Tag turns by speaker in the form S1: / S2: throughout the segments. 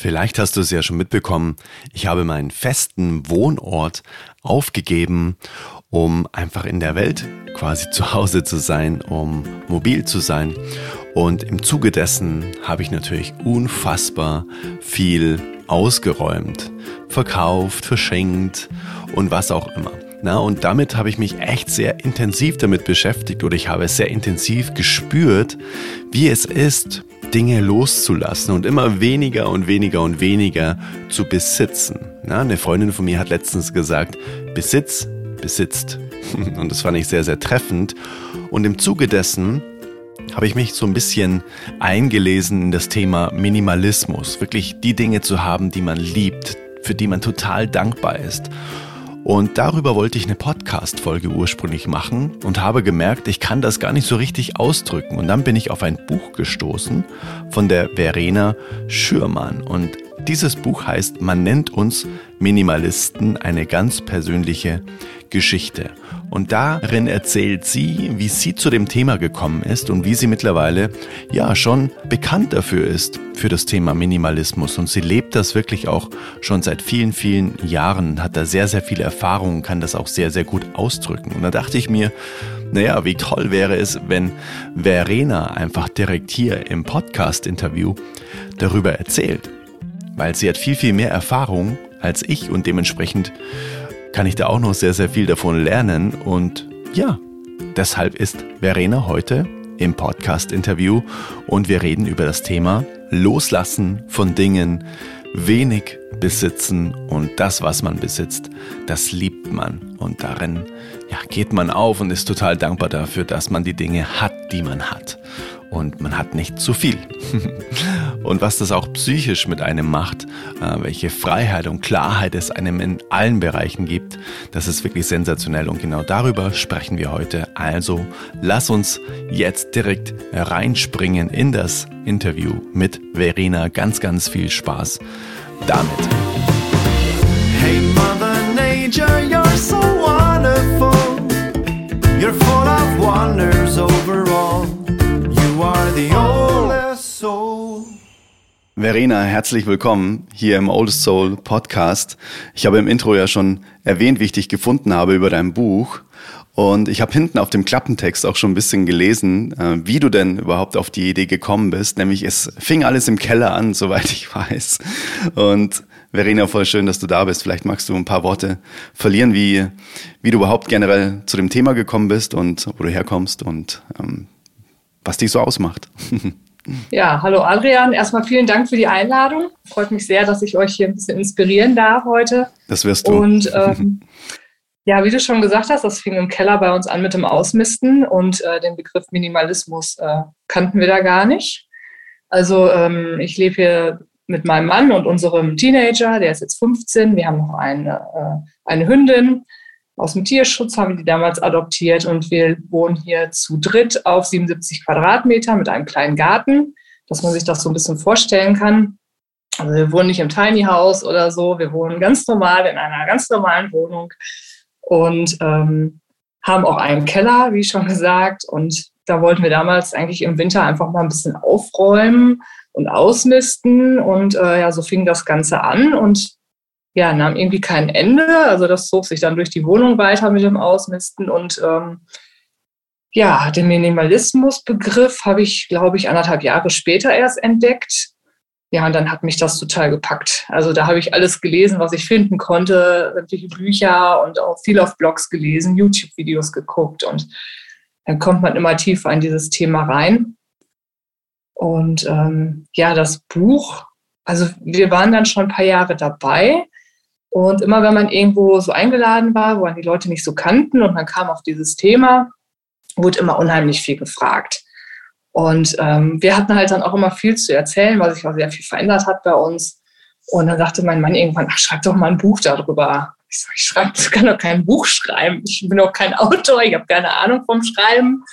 S1: Vielleicht hast du es ja schon mitbekommen, ich habe meinen festen Wohnort aufgegeben, um einfach in der Welt quasi zu Hause zu sein, um mobil zu sein. Und im Zuge dessen habe ich natürlich unfassbar viel ausgeräumt, verkauft, verschenkt und was auch immer. Na, und damit habe ich mich echt sehr intensiv damit beschäftigt oder ich habe es sehr intensiv gespürt, wie es ist, Dinge loszulassen und immer weniger und weniger und weniger zu besitzen. Na, eine Freundin von mir hat letztens gesagt, Besitz besitzt. Und das fand ich sehr, sehr treffend. Und im Zuge dessen habe ich mich so ein bisschen eingelesen in das Thema Minimalismus. Wirklich die Dinge zu haben, die man liebt, für die man total dankbar ist. Und darüber wollte ich eine Podcast-Folge ursprünglich machen und habe gemerkt, ich kann das gar nicht so richtig ausdrücken. Und dann bin ich auf ein Buch gestoßen von der Verena Schürmann. Und dieses Buch heißt Man nennt uns Minimalisten eine ganz persönliche Geschichte. Und darin erzählt sie, wie sie zu dem Thema gekommen ist und wie sie mittlerweile ja schon bekannt dafür ist, für das Thema Minimalismus. Und sie lebt das wirklich auch schon seit vielen, vielen Jahren, hat da sehr, sehr viele Erfahrungen, kann das auch sehr, sehr gut ausdrücken. Und da dachte ich mir, naja, wie toll wäre es, wenn Verena einfach direkt hier im Podcast-Interview darüber erzählt. Weil sie hat viel, viel mehr Erfahrung als ich und dementsprechend kann ich da auch noch sehr, sehr viel davon lernen. Und ja, deshalb ist Verena heute im Podcast-Interview und wir reden über das Thema Loslassen von Dingen, wenig besitzen und das, was man besitzt, das liebt man und darin ja, geht man auf und ist total dankbar dafür, dass man die Dinge hat, die man hat und man hat nicht zu viel. und was das auch psychisch mit einem macht, äh, welche Freiheit und Klarheit es einem in allen Bereichen gibt, das ist wirklich sensationell und genau darüber sprechen wir heute. Also lass uns jetzt direkt reinspringen in das Interview mit Verena. Ganz, ganz viel Spaß damit. Hey Mother Nature, you're so wonderful. You're full of overall. Verena, herzlich willkommen hier im Oldest Soul Podcast. Ich habe im Intro ja schon erwähnt, wie ich dich gefunden habe über dein Buch. Und ich habe hinten auf dem Klappentext auch schon ein bisschen gelesen, äh, wie du denn überhaupt auf die Idee gekommen bist. Nämlich es fing alles im Keller an, soweit ich weiß. Und Verena, voll schön, dass du da bist. Vielleicht magst du ein paar Worte verlieren, wie, wie du überhaupt generell zu dem Thema gekommen bist und wo du herkommst und ähm, was dich so ausmacht.
S2: Ja, hallo Adrian. Erstmal vielen Dank für die Einladung. Freut mich sehr, dass ich euch hier ein bisschen inspirieren darf heute.
S1: Das wirst du.
S2: Und ähm, ja, wie du schon gesagt hast, das fing im Keller bei uns an mit dem Ausmisten und äh, den Begriff Minimalismus äh, kannten wir da gar nicht. Also ähm, ich lebe hier mit meinem Mann und unserem Teenager, der ist jetzt 15. Wir haben noch eine, äh, eine Hündin aus dem Tierschutz haben wir die damals adoptiert und wir wohnen hier zu dritt auf 77 Quadratmeter mit einem kleinen Garten, dass man sich das so ein bisschen vorstellen kann. Also wir wohnen nicht im Tiny House oder so, wir wohnen ganz normal in einer ganz normalen Wohnung und ähm, haben auch einen Keller, wie schon gesagt. Und da wollten wir damals eigentlich im Winter einfach mal ein bisschen aufräumen und ausmisten. Und äh, ja, so fing das Ganze an. Und ja, nahm irgendwie kein Ende. Also das zog sich dann durch die Wohnung weiter mit dem Ausmisten und ähm, ja, den Minimalismusbegriff habe ich, glaube ich, anderthalb Jahre später erst entdeckt. Ja, und dann hat mich das total gepackt. Also da habe ich alles gelesen, was ich finden konnte, sämtliche Bücher und auch viel auf Blogs gelesen, YouTube-Videos geguckt und dann kommt man immer tiefer in dieses Thema rein. Und ähm, ja, das Buch, also wir waren dann schon ein paar Jahre dabei und immer wenn man irgendwo so eingeladen war, wo man die Leute nicht so kannten und man kam auf dieses Thema, wurde immer unheimlich viel gefragt. Und ähm, wir hatten halt dann auch immer viel zu erzählen, weil sich auch sehr viel verändert hat bei uns. Und dann sagte mein Mann irgendwann, ach, schreib doch mal ein Buch darüber. Ich sage, ich schreib, ich kann doch kein Buch schreiben. Ich bin auch kein Autor, ich habe keine Ahnung vom Schreiben.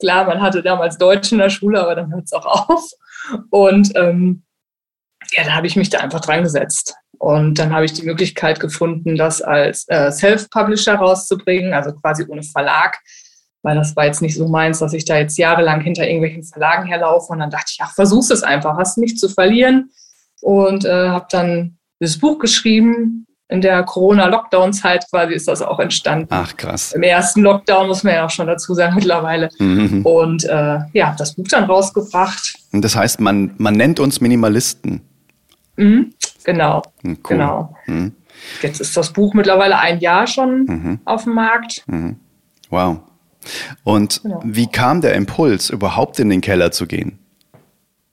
S2: Klar, man hatte damals Deutsch in der Schule, aber dann hört es auch auf. Und ähm, ja, da habe ich mich da einfach dran gesetzt. Und dann habe ich die Möglichkeit gefunden, das als äh, Self-Publisher rauszubringen, also quasi ohne Verlag, weil das war jetzt nicht so meins, dass ich da jetzt jahrelang hinter irgendwelchen Verlagen herlaufe. Und dann dachte ich, ach, versuch's es einfach, hast nichts zu verlieren. und äh, habe dann das Buch geschrieben. In der Corona-Lockdown-Zeit quasi ist das auch entstanden.
S1: Ach krass.
S2: Im ersten Lockdown muss man ja auch schon dazu sagen mittlerweile. Mhm. Und äh, ja, das Buch dann rausgebracht.
S1: Und das heißt, man, man nennt uns Minimalisten.
S2: Mhm, genau. Hm, cool. Genau. Mhm. Jetzt ist das Buch mittlerweile ein Jahr schon mhm. auf dem Markt.
S1: Mhm. Wow. Und genau. wie kam der Impuls, überhaupt in den Keller zu gehen?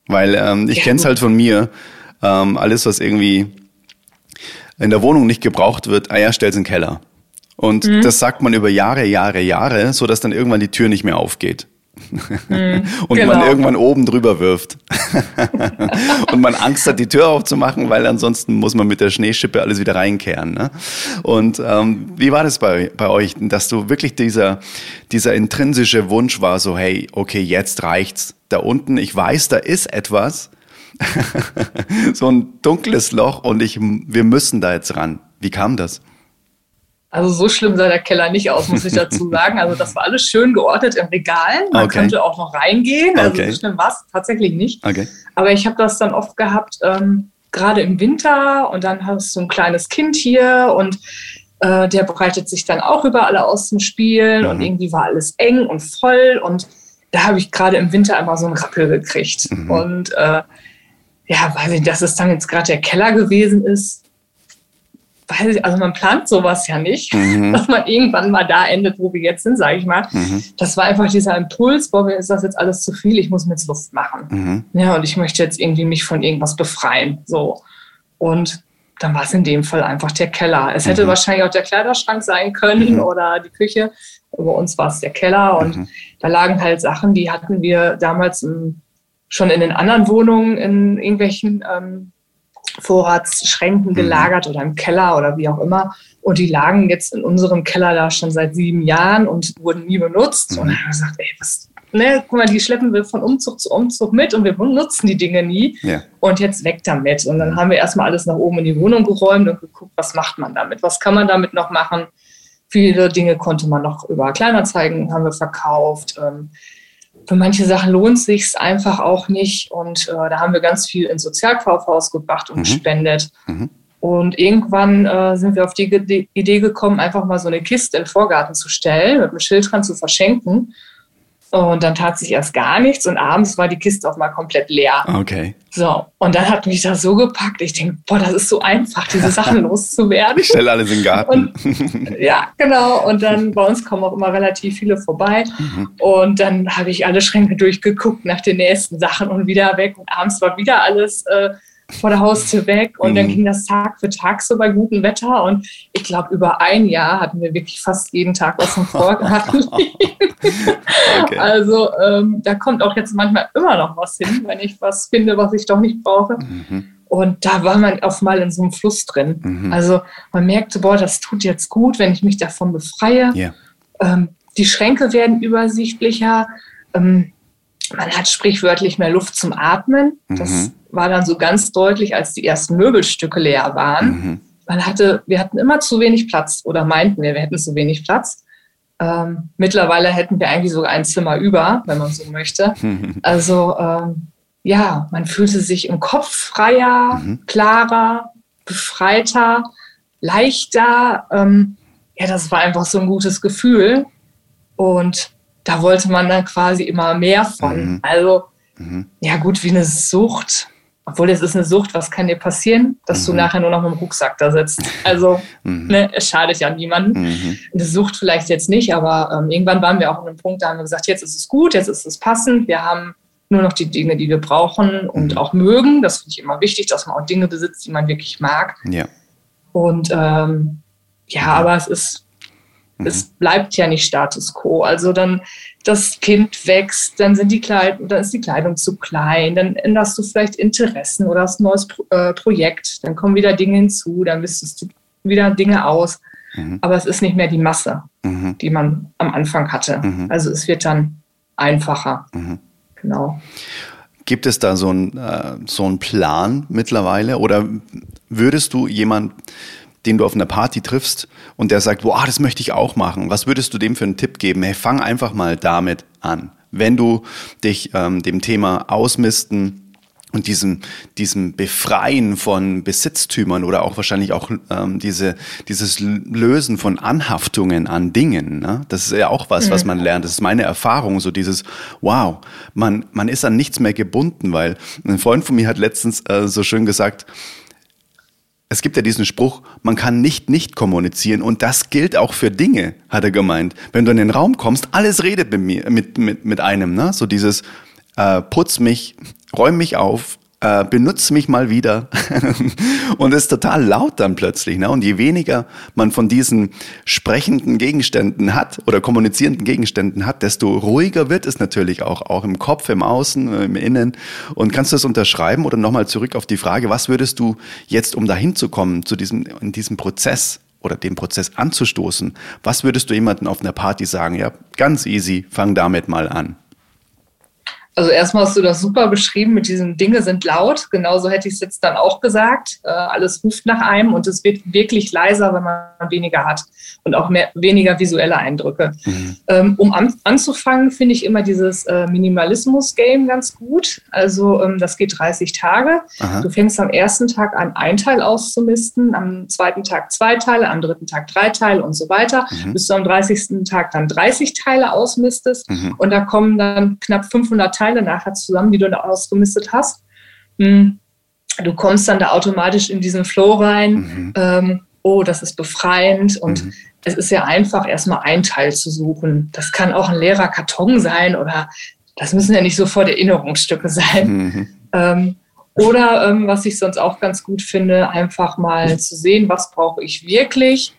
S1: Weil ähm, ich ja, kenne es halt von mir, ähm, alles, was irgendwie in der Wohnung nicht gebraucht wird, ah ja, stell's in den Keller. Und mhm. das sagt man über Jahre, Jahre, Jahre, so dass dann irgendwann die Tür nicht mehr aufgeht. Mhm, und genau. man irgendwann oben drüber wirft. und man Angst hat, die Tür aufzumachen, weil ansonsten muss man mit der Schneeschippe alles wieder reinkehren. Ne? Und ähm, wie war das bei, bei euch, dass du wirklich dieser, dieser intrinsische Wunsch war, so hey, okay, jetzt reicht's. Da unten, ich weiß, da ist etwas, so ein dunkles Loch und ich, wir müssen da jetzt ran. Wie kam das?
S2: Also so schlimm sah der Keller nicht aus, muss ich dazu sagen. Also das war alles schön geordnet im Regal. Man okay. könnte auch noch reingehen. Also okay. so schlimm war es tatsächlich nicht. Okay. Aber ich habe das dann oft gehabt, ähm, gerade im Winter und dann hast du ein kleines Kind hier und äh, der bereitet sich dann auch über alle aus zum Spielen mhm. und irgendwie war alles eng und voll und da habe ich gerade im Winter immer so einen Rappel gekriegt. Mhm. Und äh, ja, weiß ich, dass es dann jetzt gerade der Keller gewesen ist, weiß ich, also man plant sowas ja nicht, mhm. dass man irgendwann mal da endet, wo wir jetzt sind, sage ich mal. Mhm. Das war einfach dieser Impuls, boah, mir ist das jetzt alles zu viel, ich muss mir jetzt Luft machen. Mhm. Ja, und ich möchte jetzt irgendwie mich von irgendwas befreien. So. Und dann war es in dem Fall einfach der Keller. Es hätte mhm. wahrscheinlich auch der Kleiderschrank sein können mhm. oder die Küche. Bei uns war es der Keller und mhm. da lagen halt Sachen, die hatten wir damals im, schon in den anderen Wohnungen in irgendwelchen ähm, Vorratsschränken mhm. gelagert oder im Keller oder wie auch immer. Und die lagen jetzt in unserem Keller da schon seit sieben Jahren und wurden nie benutzt. Mhm. Und dann haben wir gesagt, ey, was, ne, guck mal, die schleppen wir von Umzug zu Umzug mit und wir benutzen die Dinge nie. Ja. Und jetzt weg damit. Und dann mhm. haben wir erstmal alles nach oben in die Wohnung geräumt und geguckt, was macht man damit? Was kann man damit noch machen? Viele Dinge konnte man noch über Kleinanzeigen haben wir verkauft. Ähm, für manche Sachen lohnt es sich einfach auch nicht. Und äh, da haben wir ganz viel ins Sozialkaufhaus gebracht und mhm. gespendet. Mhm. Und irgendwann äh, sind wir auf die Idee gekommen, einfach mal so eine Kiste in den Vorgarten zu stellen, mit einem Schild dran zu verschenken. Und dann tat sich erst gar nichts und abends war die Kiste auch mal komplett leer.
S1: Okay.
S2: So, und dann hat mich das so gepackt. Ich denke, boah, das ist so einfach, diese Sachen loszuwerden.
S1: Ich stelle alles in den Garten.
S2: Und, ja, genau. Und dann bei uns kommen auch immer relativ viele vorbei. Mhm. Und dann habe ich alle Schränke durchgeguckt nach den nächsten Sachen und wieder weg. Und abends war wieder alles äh, vor der Haustür weg und mhm. dann ging das Tag für Tag so bei gutem Wetter und ich glaube, über ein Jahr hatten wir wirklich fast jeden Tag was im Vorgarten okay. Also ähm, da kommt auch jetzt manchmal immer noch was hin, wenn ich was finde, was ich doch nicht brauche. Mhm. Und da war man auf mal in so einem Fluss drin. Mhm. Also man merkte, boah, das tut jetzt gut, wenn ich mich davon befreie. Yeah. Ähm, die Schränke werden übersichtlicher. Ähm, man hat sprichwörtlich mehr Luft zum Atmen. Das mhm. war dann so ganz deutlich, als die ersten Möbelstücke leer waren. Mhm. Man hatte, wir hatten immer zu wenig Platz oder meinten wir, wir hätten zu wenig Platz. Ähm, mittlerweile hätten wir eigentlich sogar ein Zimmer über, wenn man so möchte. Also ähm, ja, man fühlte sich im Kopf freier, mhm. klarer, befreiter, leichter. Ähm, ja, das war einfach so ein gutes Gefühl. Und da wollte man dann quasi immer mehr von. Mhm. Also, mhm. ja gut, wie eine Sucht. Obwohl es ist eine Sucht, was kann dir passieren, dass mhm. du nachher nur noch mit dem Rucksack da sitzt? Also, mhm. ne, es schadet ja niemandem. Mhm. Eine Sucht vielleicht jetzt nicht, aber ähm, irgendwann waren wir auch an einem Punkt, da haben wir gesagt, jetzt ist es gut, jetzt ist es passend. Wir haben nur noch die Dinge, die wir brauchen und mhm. auch mögen. Das finde ich immer wichtig, dass man auch Dinge besitzt, die man wirklich mag. Ja. Und ähm, ja, aber es ist Mhm. Es bleibt ja nicht Status quo. Also dann das Kind wächst, dann sind die Kleidung, dann ist die Kleidung zu klein, dann änderst du vielleicht Interessen oder hast ein neues Pro äh, Projekt, dann kommen wieder Dinge hinzu, dann wüsstest du wieder Dinge aus. Mhm. Aber es ist nicht mehr die Masse, mhm. die man am Anfang hatte. Mhm. Also es wird dann einfacher. Mhm. Genau.
S1: Gibt es da so einen äh, so einen Plan mittlerweile oder würdest du jemand den du auf einer Party triffst und der sagt, wow, das möchte ich auch machen. Was würdest du dem für einen Tipp geben? Hey, fang einfach mal damit an. Wenn du dich ähm, dem Thema Ausmisten und diesem, diesem Befreien von Besitztümern oder auch wahrscheinlich auch ähm, diese, dieses Lösen von Anhaftungen an Dingen. Ne? Das ist ja auch was, mhm. was man lernt. Das ist meine Erfahrung, so dieses, wow, man, man ist an nichts mehr gebunden, weil ein Freund von mir hat letztens äh, so schön gesagt, es gibt ja diesen Spruch, man kann nicht nicht kommunizieren und das gilt auch für Dinge, hat er gemeint. Wenn du in den Raum kommst, alles redet mit mir, mit, mit, mit einem, ne? So dieses, äh, putz mich, räum mich auf, äh, benutze mich mal wieder. und es ist total laut dann plötzlich. Ne? Und je weniger man von diesen sprechenden Gegenständen hat oder kommunizierenden Gegenständen hat, desto ruhiger wird es natürlich auch, auch im Kopf, im Außen, im Innen. Und kannst du das unterschreiben oder nochmal zurück auf die Frage, was würdest du jetzt, um dahin zu kommen, zu diesem, in diesem Prozess, oder den Prozess anzustoßen, was würdest du jemandem auf einer Party sagen? Ja, ganz easy, fang damit mal an.
S2: Also erstmal hast du das super beschrieben mit diesen Dinge sind laut. Genauso hätte ich es jetzt dann auch gesagt. Äh, alles ruft nach einem und es wird wirklich leiser, wenn man weniger hat und auch mehr, weniger visuelle Eindrücke. Mhm. Ähm, um an, anzufangen, finde ich immer dieses äh, Minimalismus-Game ganz gut. Also ähm, das geht 30 Tage. Aha. Du fängst am ersten Tag an, ein Teil auszumisten, am zweiten Tag zwei Teile, am dritten Tag drei Teile und so weiter, mhm. bis du am 30. Tag dann 30 Teile ausmistest. Mhm. Und da kommen dann knapp 500 Teile nachher zusammen, die du da ausgemistet hast. Hm. Du kommst dann da automatisch in diesen Flow rein. Mhm. Ähm, oh, das ist befreiend und mhm. es ist ja einfach, erstmal ein Teil zu suchen. Das kann auch ein leerer Karton sein oder das müssen ja nicht sofort Erinnerungsstücke sein. Mhm. Ähm, oder ähm, was ich sonst auch ganz gut finde, einfach mal zu sehen, was brauche ich wirklich.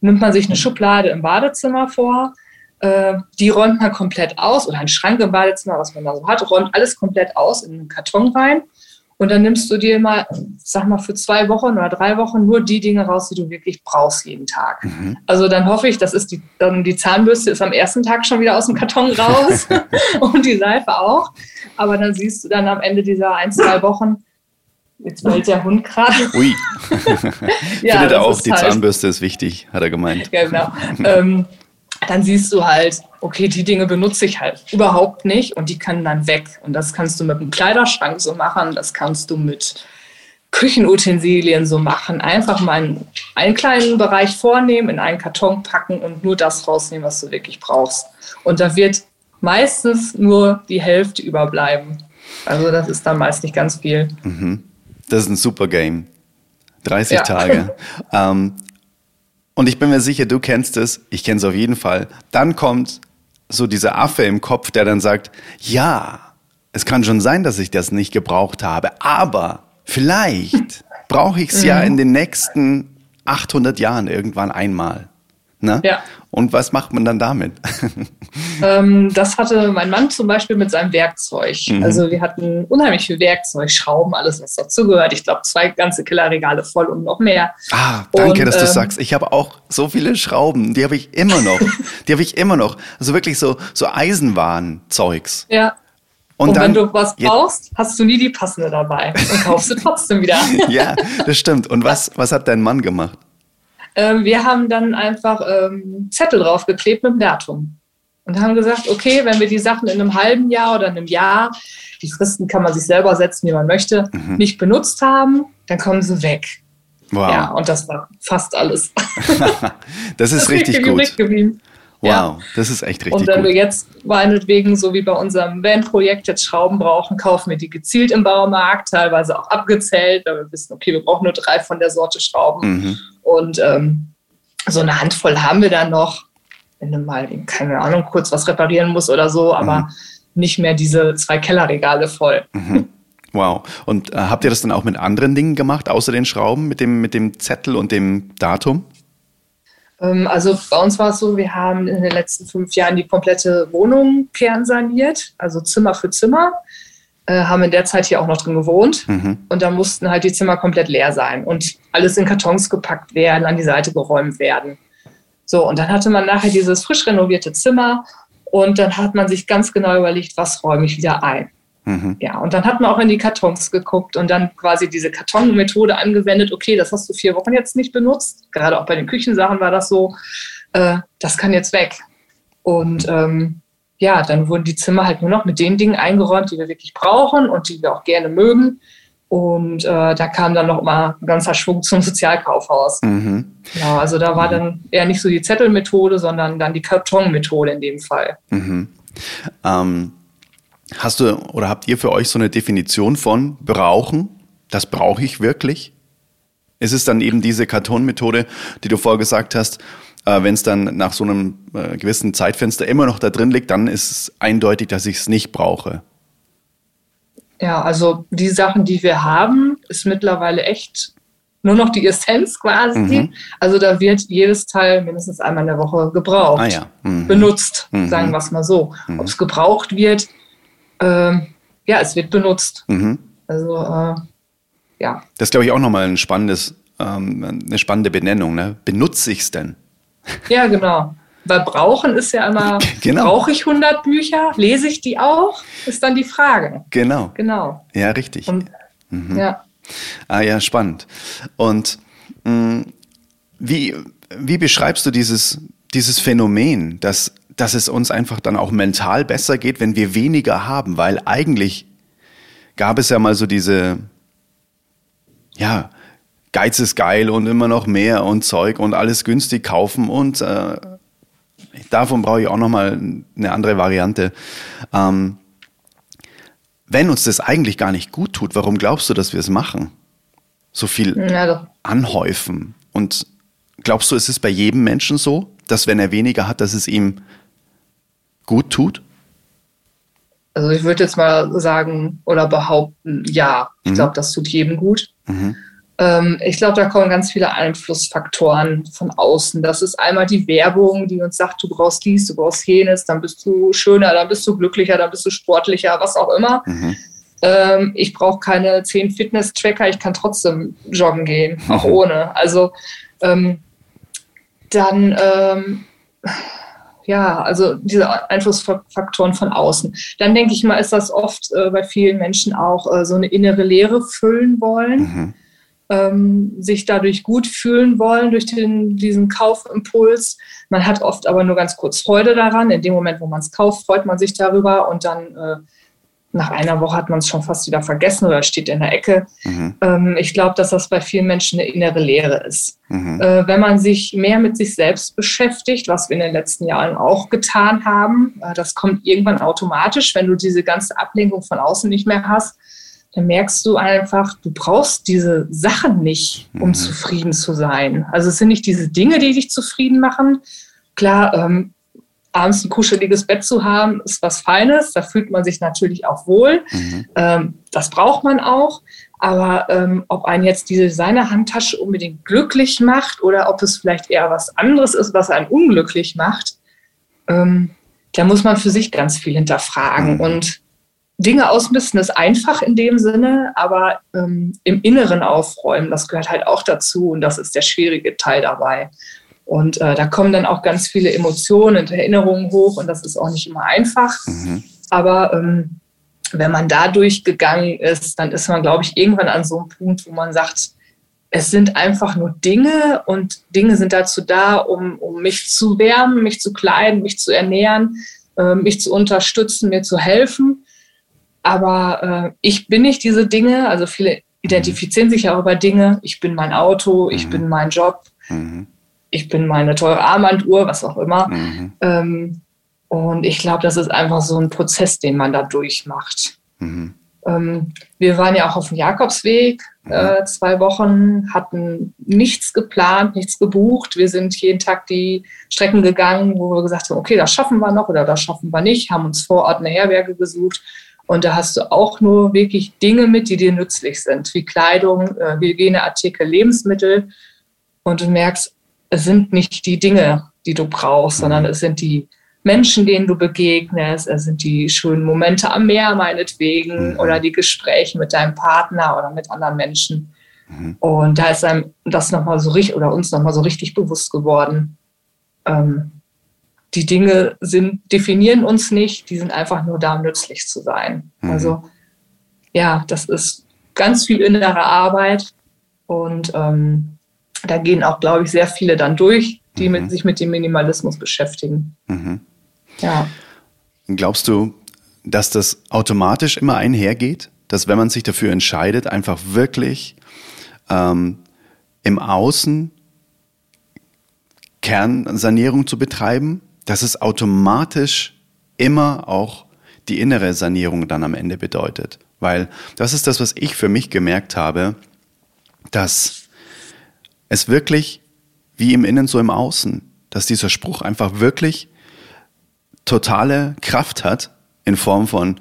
S2: Nimmt man sich eine Schublade im Badezimmer vor, äh, die räumt man komplett aus oder ein Schrank im Badezimmer, was man da so hat, räumt alles komplett aus in einen Karton rein und dann nimmst du dir mal, sag mal, für zwei Wochen oder drei Wochen nur die Dinge raus, die du wirklich brauchst jeden Tag. Mhm. Also dann hoffe ich, das ist die, dann die Zahnbürste ist am ersten Tag schon wieder aus dem Karton raus und die Seife auch. Aber dann siehst du dann am Ende dieser ein, zwei Wochen, Jetzt bellt der Hund gerade.
S1: Ui. ja, Findet er auch, die halt, Zahnbürste ist wichtig, hat er gemeint.
S2: Ja, genau. ähm, dann siehst du halt, okay, die Dinge benutze ich halt überhaupt nicht und die können dann weg. Und das kannst du mit einem Kleiderschrank so machen, das kannst du mit Küchenutensilien so machen. Einfach mal einen, einen kleinen Bereich vornehmen, in einen Karton packen und nur das rausnehmen, was du wirklich brauchst. Und da wird meistens nur die Hälfte überbleiben. Also das ist dann meist nicht ganz viel.
S1: Mhm. Das ist ein super Game. 30 ja. Tage. ähm, und ich bin mir sicher, du kennst es, ich kenne es auf jeden Fall. Dann kommt so dieser Affe im Kopf, der dann sagt, ja, es kann schon sein, dass ich das nicht gebraucht habe, aber vielleicht brauche ich es ja mhm. in den nächsten 800 Jahren irgendwann einmal. Ne? Ja. Und was macht man dann damit?
S2: Ähm, das hatte mein Mann zum Beispiel mit seinem Werkzeug. Mhm. Also wir hatten unheimlich viel Werkzeug, Schrauben, alles, was dazugehört. Ich glaube, zwei ganze Kellerregale voll und noch mehr.
S1: Ah, danke, und, dass du ähm, sagst. Ich habe auch so viele Schrauben, die habe ich immer noch. die habe ich immer noch. Also wirklich so, so Eisenwarenzeugs.
S2: Ja. Und, und dann, wenn du was brauchst, hast du nie die passende dabei und kaufst du trotzdem wieder.
S1: ja, das stimmt. Und was, was hat dein Mann gemacht?
S2: Ähm, wir haben dann einfach ähm, Zettel draufgeklebt mit dem Datum. Und haben gesagt, okay, wenn wir die Sachen in einem halben Jahr oder einem Jahr, die Fristen kann man sich selber setzen, wie man möchte, mhm. nicht benutzt haben, dann kommen sie weg. Wow. Ja, und das war fast alles.
S1: das ist das richtig gut. Geblieben. Wow, ja. das ist echt richtig gut.
S2: Und wenn gut. wir jetzt meinetwegen, so wie bei unserem Van-Projekt, jetzt Schrauben brauchen, kaufen wir die gezielt im Baumarkt, teilweise auch abgezählt, weil wir wissen, okay, wir brauchen nur drei von der Sorte Schrauben. Mhm. Und ähm, so eine Handvoll haben wir dann noch, wenn du mal, keine Ahnung, kurz was reparieren musst oder so, aber mhm. nicht mehr diese zwei Kellerregale voll.
S1: Mhm. Wow. Und äh, habt ihr das dann auch mit anderen Dingen gemacht, außer den Schrauben, mit dem, mit dem Zettel und dem Datum?
S2: Ähm, also bei uns war es so, wir haben in den letzten fünf Jahren die komplette Wohnung kernsaniert, also Zimmer für Zimmer. Äh, haben in der Zeit hier auch noch drin gewohnt. Mhm. Und da mussten halt die Zimmer komplett leer sein und alles in Kartons gepackt werden, an die Seite geräumt werden. So, und dann hatte man nachher dieses frisch renovierte Zimmer und dann hat man sich ganz genau überlegt, was räume ich wieder ein. Mhm. Ja, und dann hat man auch in die Kartons geguckt und dann quasi diese Kartonmethode angewendet. Okay, das hast du vier Wochen jetzt nicht benutzt. Gerade auch bei den Küchensachen war das so. Äh, das kann jetzt weg. Und ähm, ja, dann wurden die Zimmer halt nur noch mit den Dingen eingeräumt, die wir wirklich brauchen und die wir auch gerne mögen. Und äh, da kam dann noch mal ein ganzer Schwung zum Sozialkaufhaus. Mhm. Ja, also da war mhm. dann eher nicht so die Zettelmethode, sondern dann die Kartonmethode in dem Fall. Mhm.
S1: Ähm, hast du oder habt ihr für euch so eine Definition von brauchen? Das brauche ich wirklich? Ist es dann eben diese Kartonmethode, die du vorher gesagt hast, äh, wenn es dann nach so einem äh, gewissen Zeitfenster immer noch da drin liegt, dann ist es eindeutig, dass ich es nicht brauche?
S2: Ja, also die Sachen, die wir haben, ist mittlerweile echt nur noch die Essenz quasi. Mhm. Also da wird jedes Teil mindestens einmal in der Woche gebraucht,
S1: ah, ja. mhm.
S2: benutzt, mhm. sagen wir es mal so. Mhm. Ob es gebraucht wird, ähm, ja, es wird benutzt. Mhm. Also äh, ja.
S1: Das ist, glaube ich, auch nochmal ein spannendes, ähm, eine spannende Benennung. Ne? Benutze ich es denn?
S2: Ja, genau. Weil brauchen ist ja immer, genau. brauche ich 100 Bücher? Lese ich die auch? Ist dann die Frage.
S1: Genau.
S2: Genau.
S1: Ja, richtig. Und, mhm. Ja. Ah ja, spannend. Und mh, mm, wie, wie beschreibst du dieses, dieses Phänomen, dass, dass es uns einfach dann auch mental besser geht, wenn wir weniger haben? Weil eigentlich gab es ja mal so diese, ja, Geiz ist geil und immer noch mehr und Zeug und alles günstig kaufen und äh, davon brauche ich auch nochmal eine andere Variante. Ähm, wenn uns das eigentlich gar nicht gut tut, warum glaubst du, dass wir es machen? So viel ja, anhäufen. Und glaubst du, ist es bei jedem Menschen so, dass wenn er weniger hat, dass es ihm gut tut?
S2: Also ich würde jetzt mal sagen oder behaupten, ja. Ich mhm. glaube, das tut jedem gut. Mhm. Ähm, ich glaube, da kommen ganz viele Einflussfaktoren von außen. Das ist einmal die Werbung, die uns sagt, du brauchst dies, du brauchst jenes, dann bist du schöner, dann bist du glücklicher, dann bist du sportlicher, was auch immer. Mhm. Ähm, ich brauche keine zehn Fitness-Tracker, ich kann trotzdem joggen gehen, auch mhm. ohne. Also ähm, dann ähm, ja, also diese Einflussfaktoren von außen. Dann denke ich mal, ist das oft äh, bei vielen Menschen auch äh, so eine innere Leere füllen wollen. Mhm ähm, sich dadurch gut fühlen wollen durch den, diesen Kaufimpuls. Man hat oft aber nur ganz kurz Freude daran. In dem Moment, wo man es kauft, freut man sich darüber und dann äh, nach einer Woche hat man es schon fast wieder vergessen oder steht in der Ecke. Mhm. Ähm, ich glaube, dass das bei vielen Menschen eine innere Leere ist. Mhm. Äh, wenn man sich mehr mit sich selbst beschäftigt, was wir in den letzten Jahren auch getan haben, äh, das kommt irgendwann automatisch, wenn du diese ganze Ablenkung von außen nicht mehr hast, dann merkst du einfach, du brauchst diese Sachen nicht, um mhm. zufrieden zu sein. Also es sind nicht diese Dinge, die dich zufrieden machen. Klar, ähm, abends ein kuscheliges Bett zu haben, ist was Feines. Da fühlt man sich natürlich auch wohl. Mhm. Ähm, das braucht man auch. Aber ähm, ob einen jetzt diese Designer-Handtasche unbedingt glücklich macht oder ob es vielleicht eher was anderes ist, was einen unglücklich macht, ähm, da muss man für sich ganz viel hinterfragen. Mhm. Und Dinge ausmisten ist einfach in dem Sinne, aber ähm, im Inneren aufräumen, das gehört halt auch dazu und das ist der schwierige Teil dabei. Und äh, da kommen dann auch ganz viele Emotionen und Erinnerungen hoch und das ist auch nicht immer einfach. Mhm. Aber ähm, wenn man da durchgegangen ist, dann ist man, glaube ich, irgendwann an so einem Punkt, wo man sagt, es sind einfach nur Dinge und Dinge sind dazu da, um, um mich zu wärmen, mich zu kleiden, mich zu ernähren, äh, mich zu unterstützen, mir zu helfen. Aber äh, ich bin nicht diese Dinge. Also viele identifizieren sich ja auch über Dinge. Ich bin mein Auto, ich mhm. bin mein Job, mhm. ich bin meine teure Armbanduhr, was auch immer. Mhm. Ähm, und ich glaube, das ist einfach so ein Prozess, den man da durchmacht. Mhm. Ähm, wir waren ja auch auf dem Jakobsweg mhm. äh, zwei Wochen, hatten nichts geplant, nichts gebucht. Wir sind jeden Tag die Strecken gegangen, wo wir gesagt haben, okay, das schaffen wir noch oder das schaffen wir nicht, haben uns vor Ort eine Herberge gesucht und da hast du auch nur wirklich Dinge mit, die dir nützlich sind, wie Kleidung, äh, Hygieneartikel, Lebensmittel. Und du merkst, es sind nicht die Dinge, die du brauchst, sondern es sind die Menschen, denen du begegnest, es sind die schönen Momente am Meer meinetwegen mhm. oder die Gespräche mit deinem Partner oder mit anderen Menschen. Mhm. Und da ist einem das nochmal so richtig oder uns nochmal so richtig bewusst geworden. Ähm, die Dinge sind, definieren uns nicht, die sind einfach nur da, um nützlich zu sein. Mhm. Also ja, das ist ganz viel innere Arbeit und ähm, da gehen auch, glaube ich, sehr viele dann durch, die mhm. mit, sich mit dem Minimalismus beschäftigen. Mhm.
S1: Ja. glaubst du, dass das automatisch immer einhergeht? Dass wenn man sich dafür entscheidet, einfach wirklich ähm, im Außen Kernsanierung zu betreiben, dass es automatisch immer auch die innere Sanierung dann am Ende bedeutet. Weil das ist das, was ich für mich gemerkt habe, dass es wirklich wie im Innen so im Außen, dass dieser Spruch einfach wirklich totale Kraft hat in Form von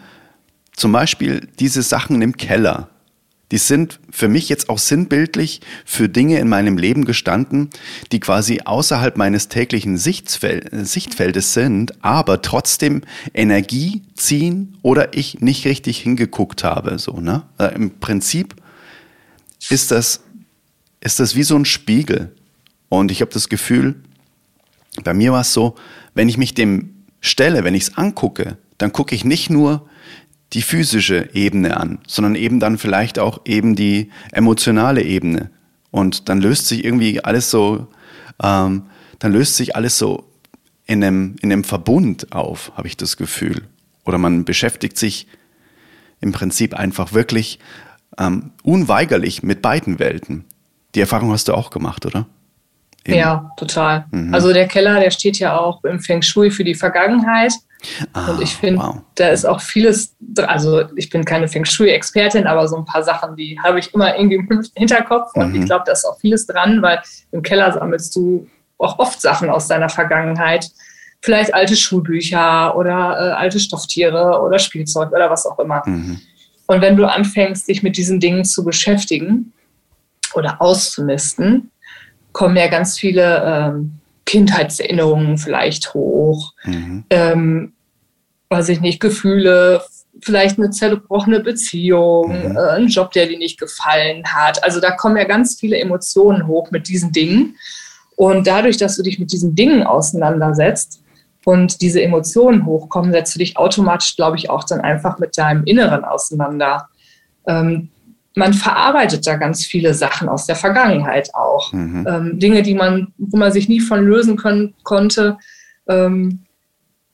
S1: zum Beispiel diese Sachen im Keller. Die sind für mich jetzt auch sinnbildlich für Dinge in meinem Leben gestanden, die quasi außerhalb meines täglichen Sichtfeldes sind, aber trotzdem Energie ziehen oder ich nicht richtig hingeguckt habe. So, ne? Äh, Im Prinzip ist das, ist das wie so ein Spiegel. Und ich habe das Gefühl, bei mir war es so, wenn ich mich dem stelle, wenn ich es angucke, dann gucke ich nicht nur die physische Ebene an, sondern eben dann vielleicht auch eben die emotionale Ebene. Und dann löst sich irgendwie alles so, ähm, dann löst sich alles so in einem, in einem Verbund auf, habe ich das Gefühl. Oder man beschäftigt sich im Prinzip einfach wirklich ähm, unweigerlich mit beiden Welten. Die Erfahrung hast du auch gemacht, oder?
S2: Eben. Ja, total. Mhm. Also der Keller, der steht ja auch im Feng Shui für die Vergangenheit. Ah, und ich finde, wow. da ist auch vieles, also ich bin keine Feng Shui-Expertin, aber so ein paar Sachen, die habe ich immer irgendwie im Hinterkopf. Und mhm. ich glaube, da ist auch vieles dran, weil im Keller sammelst du auch oft Sachen aus deiner Vergangenheit. Vielleicht alte Schulbücher oder äh, alte Stofftiere oder Spielzeug oder was auch immer. Mhm. Und wenn du anfängst, dich mit diesen Dingen zu beschäftigen oder auszumisten, kommen ja ganz viele ähm, Kindheitserinnerungen vielleicht hoch. Mhm. Ähm, weiß ich nicht, Gefühle, vielleicht eine zerbrochene Beziehung, mhm. äh, ein Job, der dir nicht gefallen hat. Also da kommen ja ganz viele Emotionen hoch mit diesen Dingen. Und dadurch, dass du dich mit diesen Dingen auseinandersetzt und diese Emotionen hochkommen, setzt du dich automatisch, glaube ich, auch dann einfach mit deinem Inneren auseinander. Ähm, man verarbeitet da ganz viele Sachen aus der Vergangenheit auch. Mhm. Ähm, Dinge, die man, wo man sich nie von lösen können, konnte. Ähm,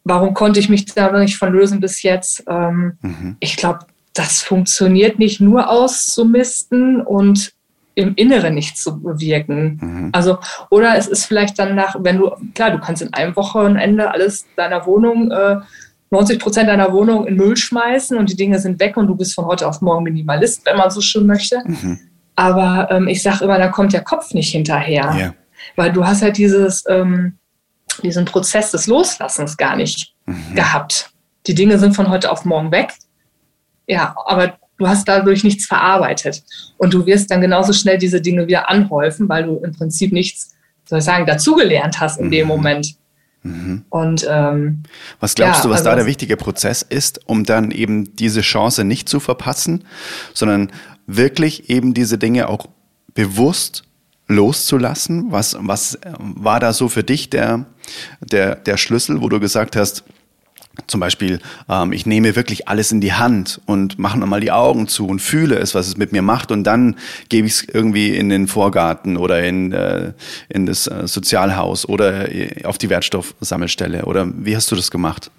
S2: warum konnte ich mich da nicht von lösen bis jetzt? Ähm, mhm. Ich glaube, das funktioniert nicht nur auszumisten und im Inneren nicht zu bewirken. Mhm. Also, oder es ist vielleicht dann nach, wenn du, klar, du kannst in einem Wochenende alles deiner Wohnung äh, 90 Prozent deiner Wohnung in Müll schmeißen und die Dinge sind weg und du bist von heute auf morgen Minimalist, wenn man so schön möchte. Mhm. Aber ähm, ich sage immer, da kommt der Kopf nicht hinterher. Ja. Weil du hast halt dieses, ähm, diesen Prozess des Loslassens gar nicht mhm. gehabt. Die Dinge sind von heute auf morgen weg. Ja, aber du hast dadurch nichts verarbeitet. Und du wirst dann genauso schnell diese Dinge wieder anhäufen, weil du im Prinzip nichts, soll ich sagen, dazugelernt hast in mhm. dem Moment. Mhm. Und ähm,
S1: was glaubst ja, du, was also da der wichtige Prozess ist, um dann eben diese Chance nicht zu verpassen, sondern wirklich eben diese Dinge auch bewusst loszulassen? Was, was war da so für dich der, der, der Schlüssel, wo du gesagt hast, zum Beispiel, ähm, ich nehme wirklich alles in die Hand und mache nochmal die Augen zu und fühle es, was es mit mir macht und dann gebe ich es irgendwie in den Vorgarten oder in, äh, in das äh, Sozialhaus oder äh, auf die Wertstoffsammelstelle. Oder wie hast du das gemacht?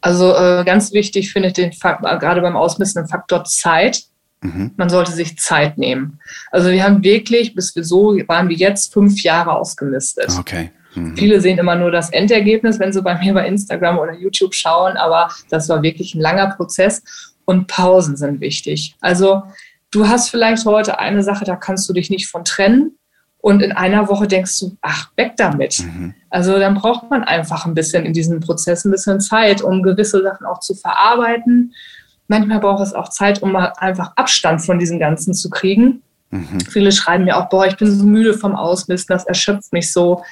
S2: Also äh, ganz wichtig finde ich den äh, gerade beim Ausmisten den Faktor Zeit. Mhm. Man sollte sich Zeit nehmen. Also wir haben wirklich, bis wir so waren wie jetzt, fünf Jahre ausgemistet.
S1: Okay.
S2: Mhm. Viele sehen immer nur das Endergebnis, wenn sie bei mir bei Instagram oder YouTube schauen, aber das war wirklich ein langer Prozess und Pausen sind wichtig. Also du hast vielleicht heute eine Sache, da kannst du dich nicht von trennen und in einer Woche denkst du, ach, weg damit. Mhm. Also dann braucht man einfach ein bisschen in diesem Prozess ein bisschen Zeit, um gewisse Sachen auch zu verarbeiten. Manchmal braucht es auch Zeit, um mal einfach Abstand von diesem Ganzen zu kriegen. Mhm. Viele schreiben mir auch, boah, ich bin so müde vom Ausmisten, das erschöpft mich so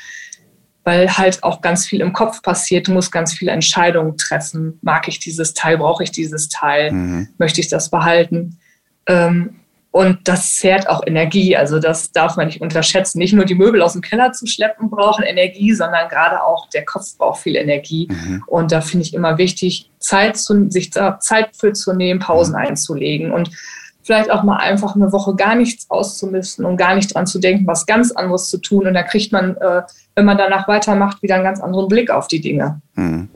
S2: weil halt auch ganz viel im Kopf passiert. Du musst ganz viele Entscheidungen treffen. Mag ich dieses Teil? Brauche ich dieses Teil? Mhm. Möchte ich das behalten? Ähm, und das zehrt auch Energie. Also das darf man nicht unterschätzen. Nicht nur die Möbel aus dem Keller zu schleppen brauchen Energie, sondern gerade auch der Kopf braucht viel Energie. Mhm. Und da finde ich immer wichtig, Zeit zu, sich da Zeit für zu nehmen, Pausen mhm. einzulegen. Und vielleicht auch mal einfach eine Woche gar nichts auszumisten und gar nicht dran zu denken, was ganz anderes zu tun. Und da kriegt man, äh, wenn man danach weitermacht, wieder einen ganz anderen Blick auf die Dinge.
S1: Hm.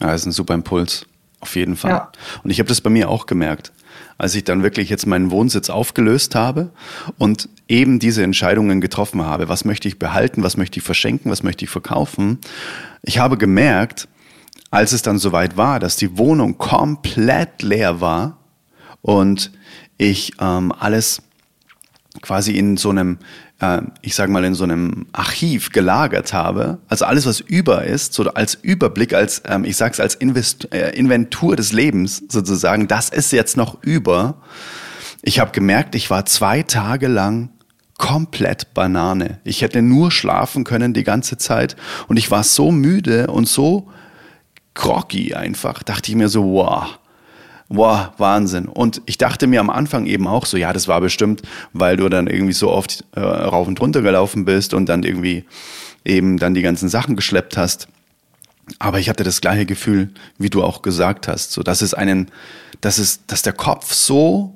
S1: Ja, das ist ein super Impuls. Auf jeden Fall. Ja. Und ich habe das bei mir auch gemerkt, als ich dann wirklich jetzt meinen Wohnsitz aufgelöst habe und eben diese Entscheidungen getroffen habe. Was möchte ich behalten? Was möchte ich verschenken? Was möchte ich verkaufen? Ich habe gemerkt, als es dann soweit war, dass die Wohnung komplett leer war und ich ähm, alles quasi in so einem äh, ich sage mal, in so einem Archiv gelagert habe. Also alles, was über ist, so als Überblick, als, ähm, ich sage es als Invest äh, Inventur des Lebens sozusagen, das ist jetzt noch über. Ich habe gemerkt, ich war zwei Tage lang komplett Banane. Ich hätte nur schlafen können die ganze Zeit und ich war so müde und so groggy einfach. Dachte ich mir so, wow, Boah, Wahnsinn. Und ich dachte mir am Anfang eben auch so, ja, das war bestimmt, weil du dann irgendwie so oft äh, rauf und runter gelaufen bist und dann irgendwie eben dann die ganzen Sachen geschleppt hast. Aber ich hatte das gleiche Gefühl, wie du auch gesagt hast, so dass es einen, dass es, dass der Kopf so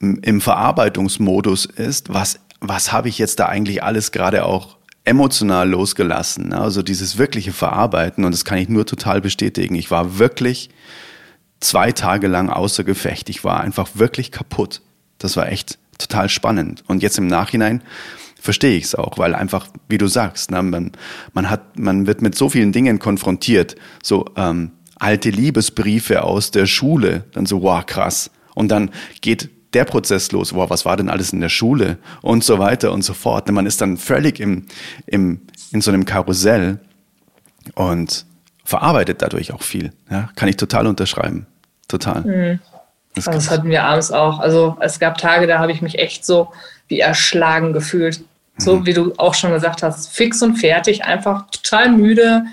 S1: im Verarbeitungsmodus ist, was, was habe ich jetzt da eigentlich alles gerade auch emotional losgelassen? Also dieses wirkliche Verarbeiten und das kann ich nur total bestätigen. Ich war wirklich zwei Tage lang außer Gefecht. Ich war einfach wirklich kaputt. Das war echt total spannend. Und jetzt im Nachhinein verstehe ich es auch, weil einfach, wie du sagst, ne, man, man, hat, man wird mit so vielen Dingen konfrontiert. So ähm, alte Liebesbriefe aus der Schule, dann so, wow, krass. Und dann geht der Prozess los, wow, was war denn alles in der Schule und so weiter und so fort. Man ist dann völlig im, im, in so einem Karussell und verarbeitet dadurch auch viel. Ja, kann ich total unterschreiben total. Mhm.
S2: Das, also das hatten wir abends auch. Also es gab Tage, da habe ich mich echt so wie erschlagen gefühlt. So mhm. wie du auch schon gesagt hast, fix und fertig, einfach total müde.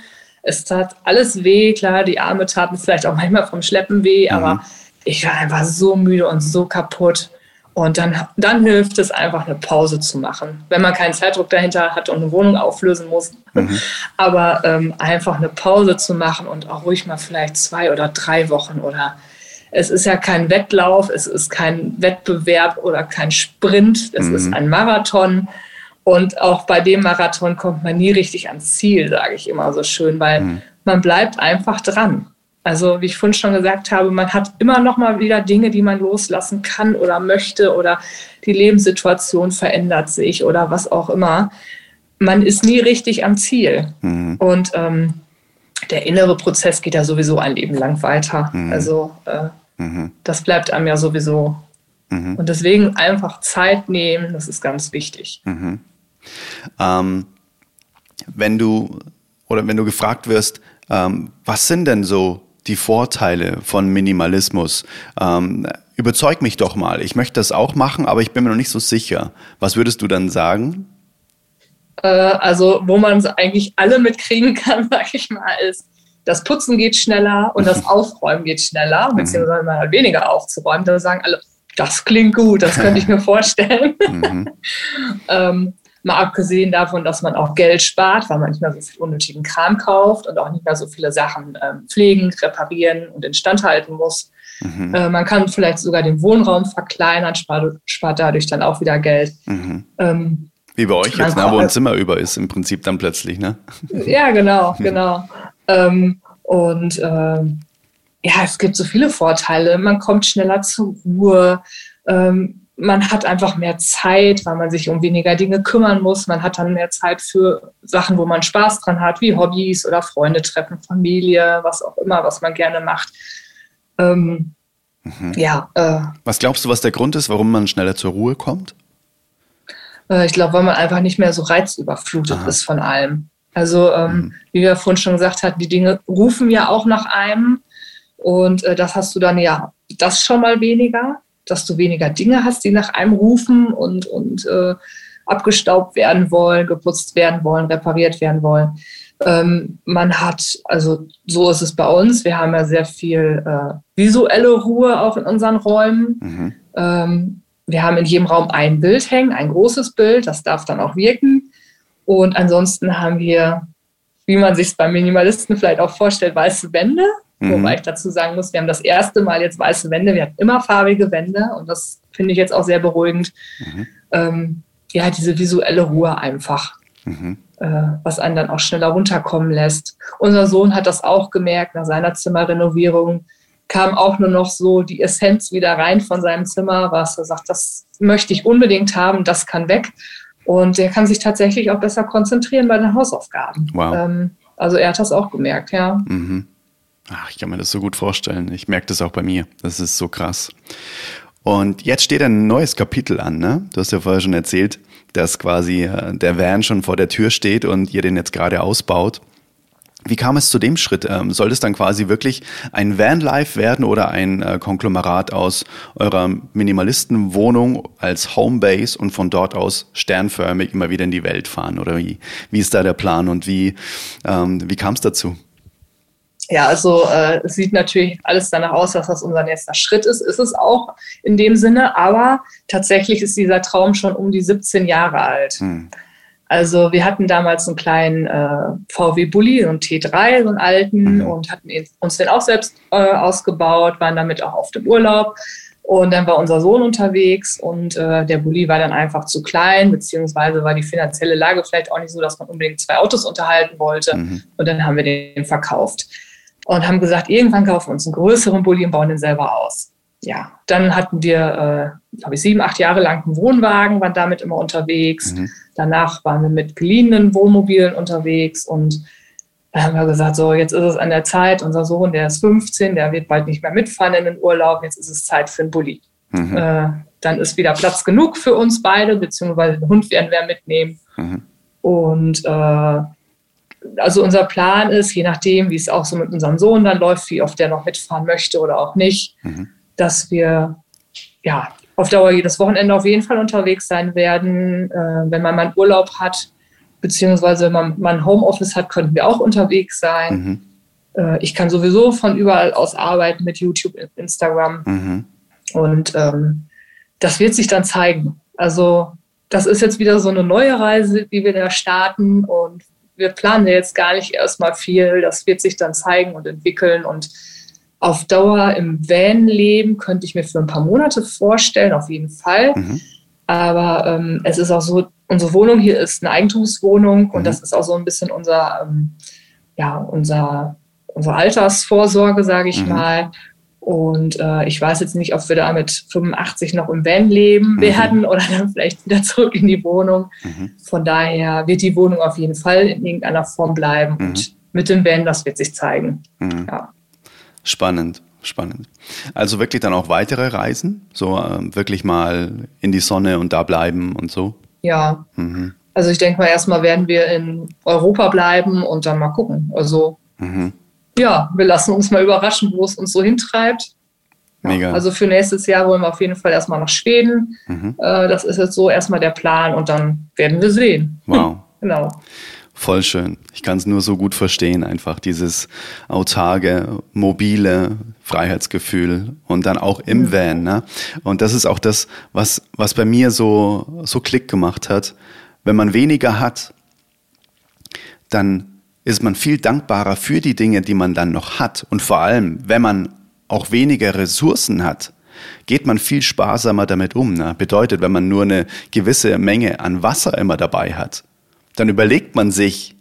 S2: Es tat alles weh, klar, die Arme taten vielleicht auch manchmal vom Schleppen weh, mhm. aber ich war einfach so müde und so kaputt. Und dann, dann hilft es einfach, eine Pause zu machen, wenn man keinen Zeitdruck dahinter hat und eine Wohnung auflösen muss. Mhm. Aber ähm, einfach eine Pause zu machen und auch ruhig mal vielleicht zwei oder drei Wochen oder es ist ja kein Wettlauf, es ist kein Wettbewerb oder kein Sprint, es mhm. ist ein Marathon. Und auch bei dem Marathon kommt man nie richtig ans Ziel, sage ich immer so schön, weil mhm. man bleibt einfach dran. Also wie ich vorhin schon gesagt habe, man hat immer noch mal wieder Dinge, die man loslassen kann oder möchte oder die Lebenssituation verändert sich oder was auch immer. Man ist nie richtig am Ziel. Mhm. Und ähm, der innere Prozess geht ja sowieso ein Leben lang weiter. Mhm. Also äh, mhm. das bleibt einem ja sowieso. Mhm. Und deswegen einfach Zeit nehmen, das ist ganz wichtig.
S1: Mhm. Ähm, wenn du oder wenn du gefragt wirst, ähm, was sind denn so die Vorteile von Minimalismus? Ähm, überzeug mich doch mal. Ich möchte das auch machen, aber ich bin mir noch nicht so sicher. Was würdest du dann sagen?
S2: Äh, also wo man es eigentlich alle mitkriegen kann, sag ich mal, ist, das Putzen geht schneller und das Aufräumen geht schneller, mhm. beziehungsweise man hat weniger aufzuräumen. Da sagen alle, das klingt gut, das könnte ich mir vorstellen. Mhm. ähm, mal abgesehen davon, dass man auch Geld spart, weil man nicht mehr so viel unnötigen Kram kauft und auch nicht mehr so viele Sachen ähm, pflegen, reparieren und instand halten muss. Mhm. Äh, man kann vielleicht sogar den Wohnraum verkleinern, spart, spart dadurch dann auch wieder Geld.
S1: Mhm. Ähm, wie bei euch jetzt, ne, wo ein Zimmer über ist, im Prinzip dann plötzlich, ne?
S2: Ja, genau, genau. ähm, und ähm, ja, es gibt so viele Vorteile. Man kommt schneller zur Ruhe. Ähm, man hat einfach mehr Zeit, weil man sich um weniger Dinge kümmern muss. Man hat dann mehr Zeit für Sachen, wo man Spaß dran hat, wie Hobbys oder Freunde treffen, Familie, was auch immer, was man gerne macht. Ähm,
S1: mhm. Ja. Äh, was glaubst du, was der Grund ist, warum man schneller zur Ruhe kommt?
S2: Äh, ich glaube, weil man einfach nicht mehr so reizüberflutet Aha. ist von allem. Also, ähm, mhm. wie wir vorhin schon gesagt hatten, die Dinge rufen ja auch nach einem. Und äh, das hast du dann ja, das schon mal weniger, dass du weniger Dinge hast, die nach einem rufen und, und äh, abgestaubt werden wollen, geputzt werden wollen, repariert werden wollen. Ähm, man hat, also so ist es bei uns, wir haben ja sehr viel äh, visuelle Ruhe auch in unseren Räumen. Mhm. Ähm, wir haben in jedem Raum ein Bild hängen, ein großes Bild, das darf dann auch wirken. Und ansonsten haben wir, wie man sich es beim Minimalisten vielleicht auch vorstellt, weiße Wände. Mhm. Wobei ich dazu sagen muss, wir haben das erste Mal jetzt weiße Wände. Wir hatten immer farbige Wände und das finde ich jetzt auch sehr beruhigend. Mhm. Ähm, ja, diese visuelle Ruhe einfach. Mhm. äh, was einen dann auch schneller runterkommen lässt. Unser Sohn hat das auch gemerkt nach seiner Zimmerrenovierung kam auch nur noch so die Essenz wieder rein von seinem Zimmer, was er sagt, das möchte ich unbedingt haben, das kann weg. Und er kann sich tatsächlich auch besser konzentrieren bei den Hausaufgaben. Wow. Ähm, also er hat das auch gemerkt, ja. Mhm.
S1: Ach, ich kann mir das so gut vorstellen. Ich merke das auch bei mir. Das ist so krass. Und jetzt steht ein neues Kapitel an, ne? Du hast ja vorher schon erzählt, dass quasi äh, der Van schon vor der Tür steht und ihr den jetzt gerade ausbaut. Wie kam es zu dem Schritt? Ähm, soll es dann quasi wirklich ein Vanlife werden oder ein äh, Konglomerat aus eurer Minimalistenwohnung als Homebase und von dort aus sternförmig immer wieder in die Welt fahren? Oder wie, wie ist da der Plan und wie, ähm, wie kam es dazu?
S2: Ja, also äh, es sieht natürlich alles danach aus, dass das unser nächster Schritt ist. Ist es auch in dem Sinne, aber tatsächlich ist dieser Traum schon um die 17 Jahre alt. Hm. Also wir hatten damals einen kleinen äh, VW Bulli, so einen T3, so einen alten, mhm. und hatten uns den auch selbst äh, ausgebaut, waren damit auch auf dem Urlaub. Und dann war unser Sohn unterwegs und äh, der Bulli war dann einfach zu klein, beziehungsweise war die finanzielle Lage vielleicht auch nicht so, dass man unbedingt zwei Autos unterhalten wollte. Mhm. Und dann haben wir den verkauft und haben gesagt, irgendwann kaufen wir uns einen größeren Bulli und bauen den selber aus ja, dann hatten wir, äh, glaube ich, sieben, acht Jahre lang einen Wohnwagen, waren damit immer unterwegs. Mhm. Danach waren wir mit geliehenen Wohnmobilen unterwegs und dann haben wir gesagt, so, jetzt ist es an der Zeit. Unser Sohn, der ist 15, der wird bald nicht mehr mitfahren in den Urlaub. Jetzt ist es Zeit für einen Bulli. Mhm. Äh, dann ist wieder Platz genug für uns beide, beziehungsweise den Hund werden wir mitnehmen. Mhm. Und äh, also unser Plan ist, je nachdem, wie es auch so mit unserem Sohn dann läuft, wie oft der noch mitfahren möchte oder auch nicht, mhm dass wir ja auf Dauer jedes Wochenende auf jeden Fall unterwegs sein werden. Äh, wenn man mal Urlaub hat, beziehungsweise wenn man mal ein Homeoffice hat, könnten wir auch unterwegs sein. Mhm. Äh, ich kann sowieso von überall aus arbeiten mit YouTube, Instagram. Mhm. Und ähm, das wird sich dann zeigen. Also das ist jetzt wieder so eine neue Reise, die wir da starten und wir planen jetzt gar nicht erstmal viel. Das wird sich dann zeigen und entwickeln und auf Dauer im Van leben könnte ich mir für ein paar Monate vorstellen, auf jeden Fall. Mhm. Aber ähm, es ist auch so, unsere Wohnung hier ist eine Eigentumswohnung und mhm. das ist auch so ein bisschen unser, ähm, ja, unser, unsere Altersvorsorge, sage ich mhm. mal. Und äh, ich weiß jetzt nicht, ob wir da mit 85 noch im Van leben mhm. werden oder dann vielleicht wieder zurück in die Wohnung. Mhm. Von daher wird die Wohnung auf jeden Fall in irgendeiner Form bleiben mhm. und mit dem Van, das wird sich zeigen. Ja.
S1: Spannend, spannend. Also wirklich dann auch weitere Reisen, so äh, wirklich mal in die Sonne und da bleiben und so.
S2: Ja. Mhm. Also ich denke mal, erstmal werden wir in Europa bleiben und dann mal gucken. Also mhm. Ja, wir lassen uns mal überraschen, wo es uns so hintreibt. Mega. Also für nächstes Jahr wollen wir auf jeden Fall erstmal nach Schweden. Mhm. Äh, das ist jetzt so erstmal der Plan und dann werden wir sehen.
S1: Wow. genau. Voll schön. Ich kann es nur so gut verstehen, einfach dieses autarke, mobile Freiheitsgefühl und dann auch im Van. Ne? Und das ist auch das, was, was bei mir so, so Klick gemacht hat. Wenn man weniger hat, dann ist man viel dankbarer für die Dinge, die man dann noch hat. Und vor allem, wenn man auch weniger Ressourcen hat, geht man viel sparsamer damit um. Ne? Bedeutet, wenn man nur eine gewisse Menge an Wasser immer dabei hat, dann überlegt man sich,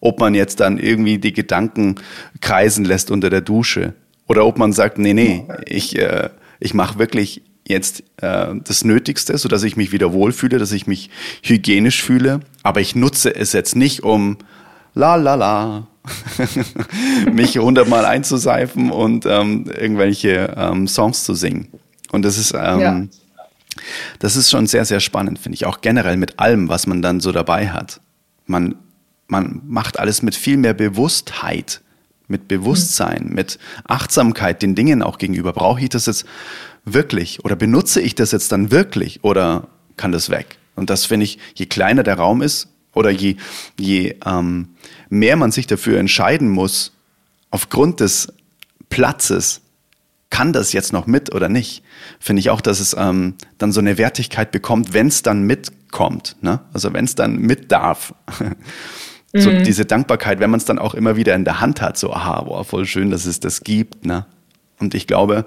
S1: ob man jetzt dann irgendwie die Gedanken kreisen lässt unter der Dusche oder ob man sagt, nee, nee, ich, äh, ich mache wirklich jetzt äh, das Nötigste, so dass ich mich wieder wohlfühle, dass ich mich hygienisch fühle, aber ich nutze es jetzt nicht, um la la la mich hundertmal einzuseifen und ähm, irgendwelche ähm, Songs zu singen. Und das ist ähm, ja. das ist schon sehr sehr spannend, finde ich, auch generell mit allem, was man dann so dabei hat. Man, man macht alles mit viel mehr Bewusstheit, mit Bewusstsein, mhm. mit Achtsamkeit den Dingen auch gegenüber. Brauche ich das jetzt wirklich oder benutze ich das jetzt dann wirklich oder kann das weg? Und das finde ich, je kleiner der Raum ist oder je, je ähm, mehr man sich dafür entscheiden muss, aufgrund des Platzes, kann das jetzt noch mit oder nicht, finde ich auch, dass es ähm, dann so eine Wertigkeit bekommt, wenn es dann mitkommt. Ne? Also wenn es dann mit darf. so mhm. diese Dankbarkeit, wenn man es dann auch immer wieder in der Hand hat, so, aha, boah, voll schön, dass es das gibt. Ne? Und ich glaube,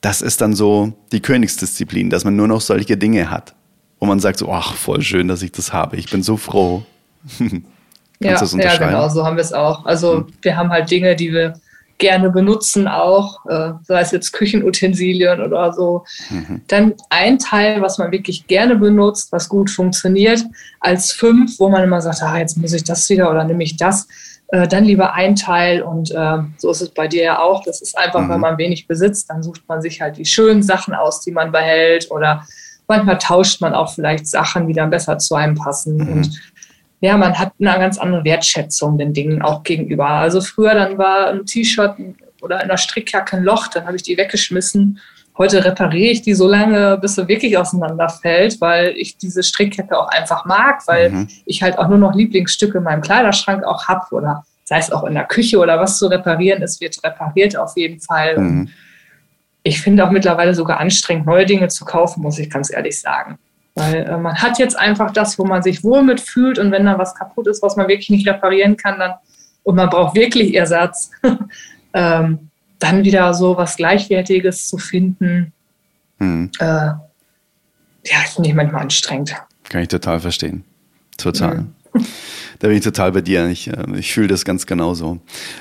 S1: das ist dann so die Königsdisziplin, dass man nur noch solche Dinge hat. Wo man sagt so, ach, voll schön, dass ich das habe. Ich bin so froh.
S2: ja, ja, genau, so haben wir es auch. Also mhm. wir haben halt Dinge, die wir gerne benutzen auch, äh, sei es jetzt Küchenutensilien oder so. Mhm. Dann ein Teil, was man wirklich gerne benutzt, was gut funktioniert, als fünf, wo man immer sagt, ah, jetzt muss ich das wieder oder nehme ich das. Äh, dann lieber ein Teil und äh, so ist es bei dir ja auch. Das ist einfach, mhm. wenn man wenig besitzt, dann sucht man sich halt die schönen Sachen aus, die man behält oder manchmal tauscht man auch vielleicht Sachen, die dann besser zu einem passen. Mhm. Und ja, man hat eine ganz andere Wertschätzung den Dingen auch gegenüber. Also früher dann war ein T-Shirt oder in einer Strickjacke ein Loch, dann habe ich die weggeschmissen. Heute repariere ich die so lange, bis sie wirklich auseinanderfällt, weil ich diese Strickjacke auch einfach mag, weil mhm. ich halt auch nur noch Lieblingsstücke in meinem Kleiderschrank auch habe oder sei es auch in der Küche oder was zu reparieren ist, wird repariert auf jeden Fall. Mhm. Ich finde auch mittlerweile sogar anstrengend, neue Dinge zu kaufen, muss ich ganz ehrlich sagen. Weil äh, man hat jetzt einfach das, wo man sich wohl mitfühlt und wenn dann was kaputt ist, was man wirklich nicht reparieren kann, dann und man braucht wirklich Ersatz, ähm, dann wieder so was Gleichwertiges zu finden, hm. äh, ja, finde ich manchmal anstrengend.
S1: Kann ich total verstehen. Total. Mhm. Da bin ich total bei dir. Ich, äh, ich fühle das ganz genauso.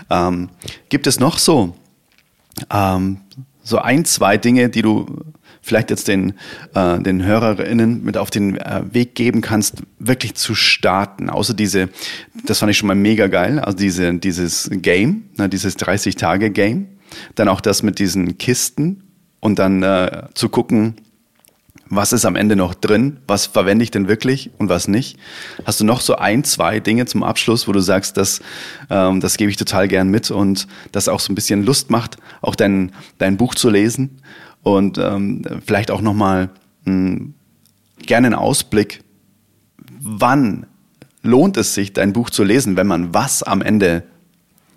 S1: Ähm, gibt es noch so, ähm, so ein, zwei Dinge, die du vielleicht jetzt den, äh, den Hörerinnen mit auf den äh, Weg geben kannst, wirklich zu starten. Außer diese, das fand ich schon mal mega geil, also diese, dieses Game, ne, dieses 30-Tage-Game. Dann auch das mit diesen Kisten und dann äh, zu gucken, was ist am Ende noch drin, was verwende ich denn wirklich und was nicht. Hast du noch so ein, zwei Dinge zum Abschluss, wo du sagst, das, ähm, das gebe ich total gern mit und das auch so ein bisschen Lust macht, auch dein, dein Buch zu lesen und ähm, vielleicht auch nochmal hm, gerne einen Ausblick, wann lohnt es sich, dein Buch zu lesen, wenn man was am Ende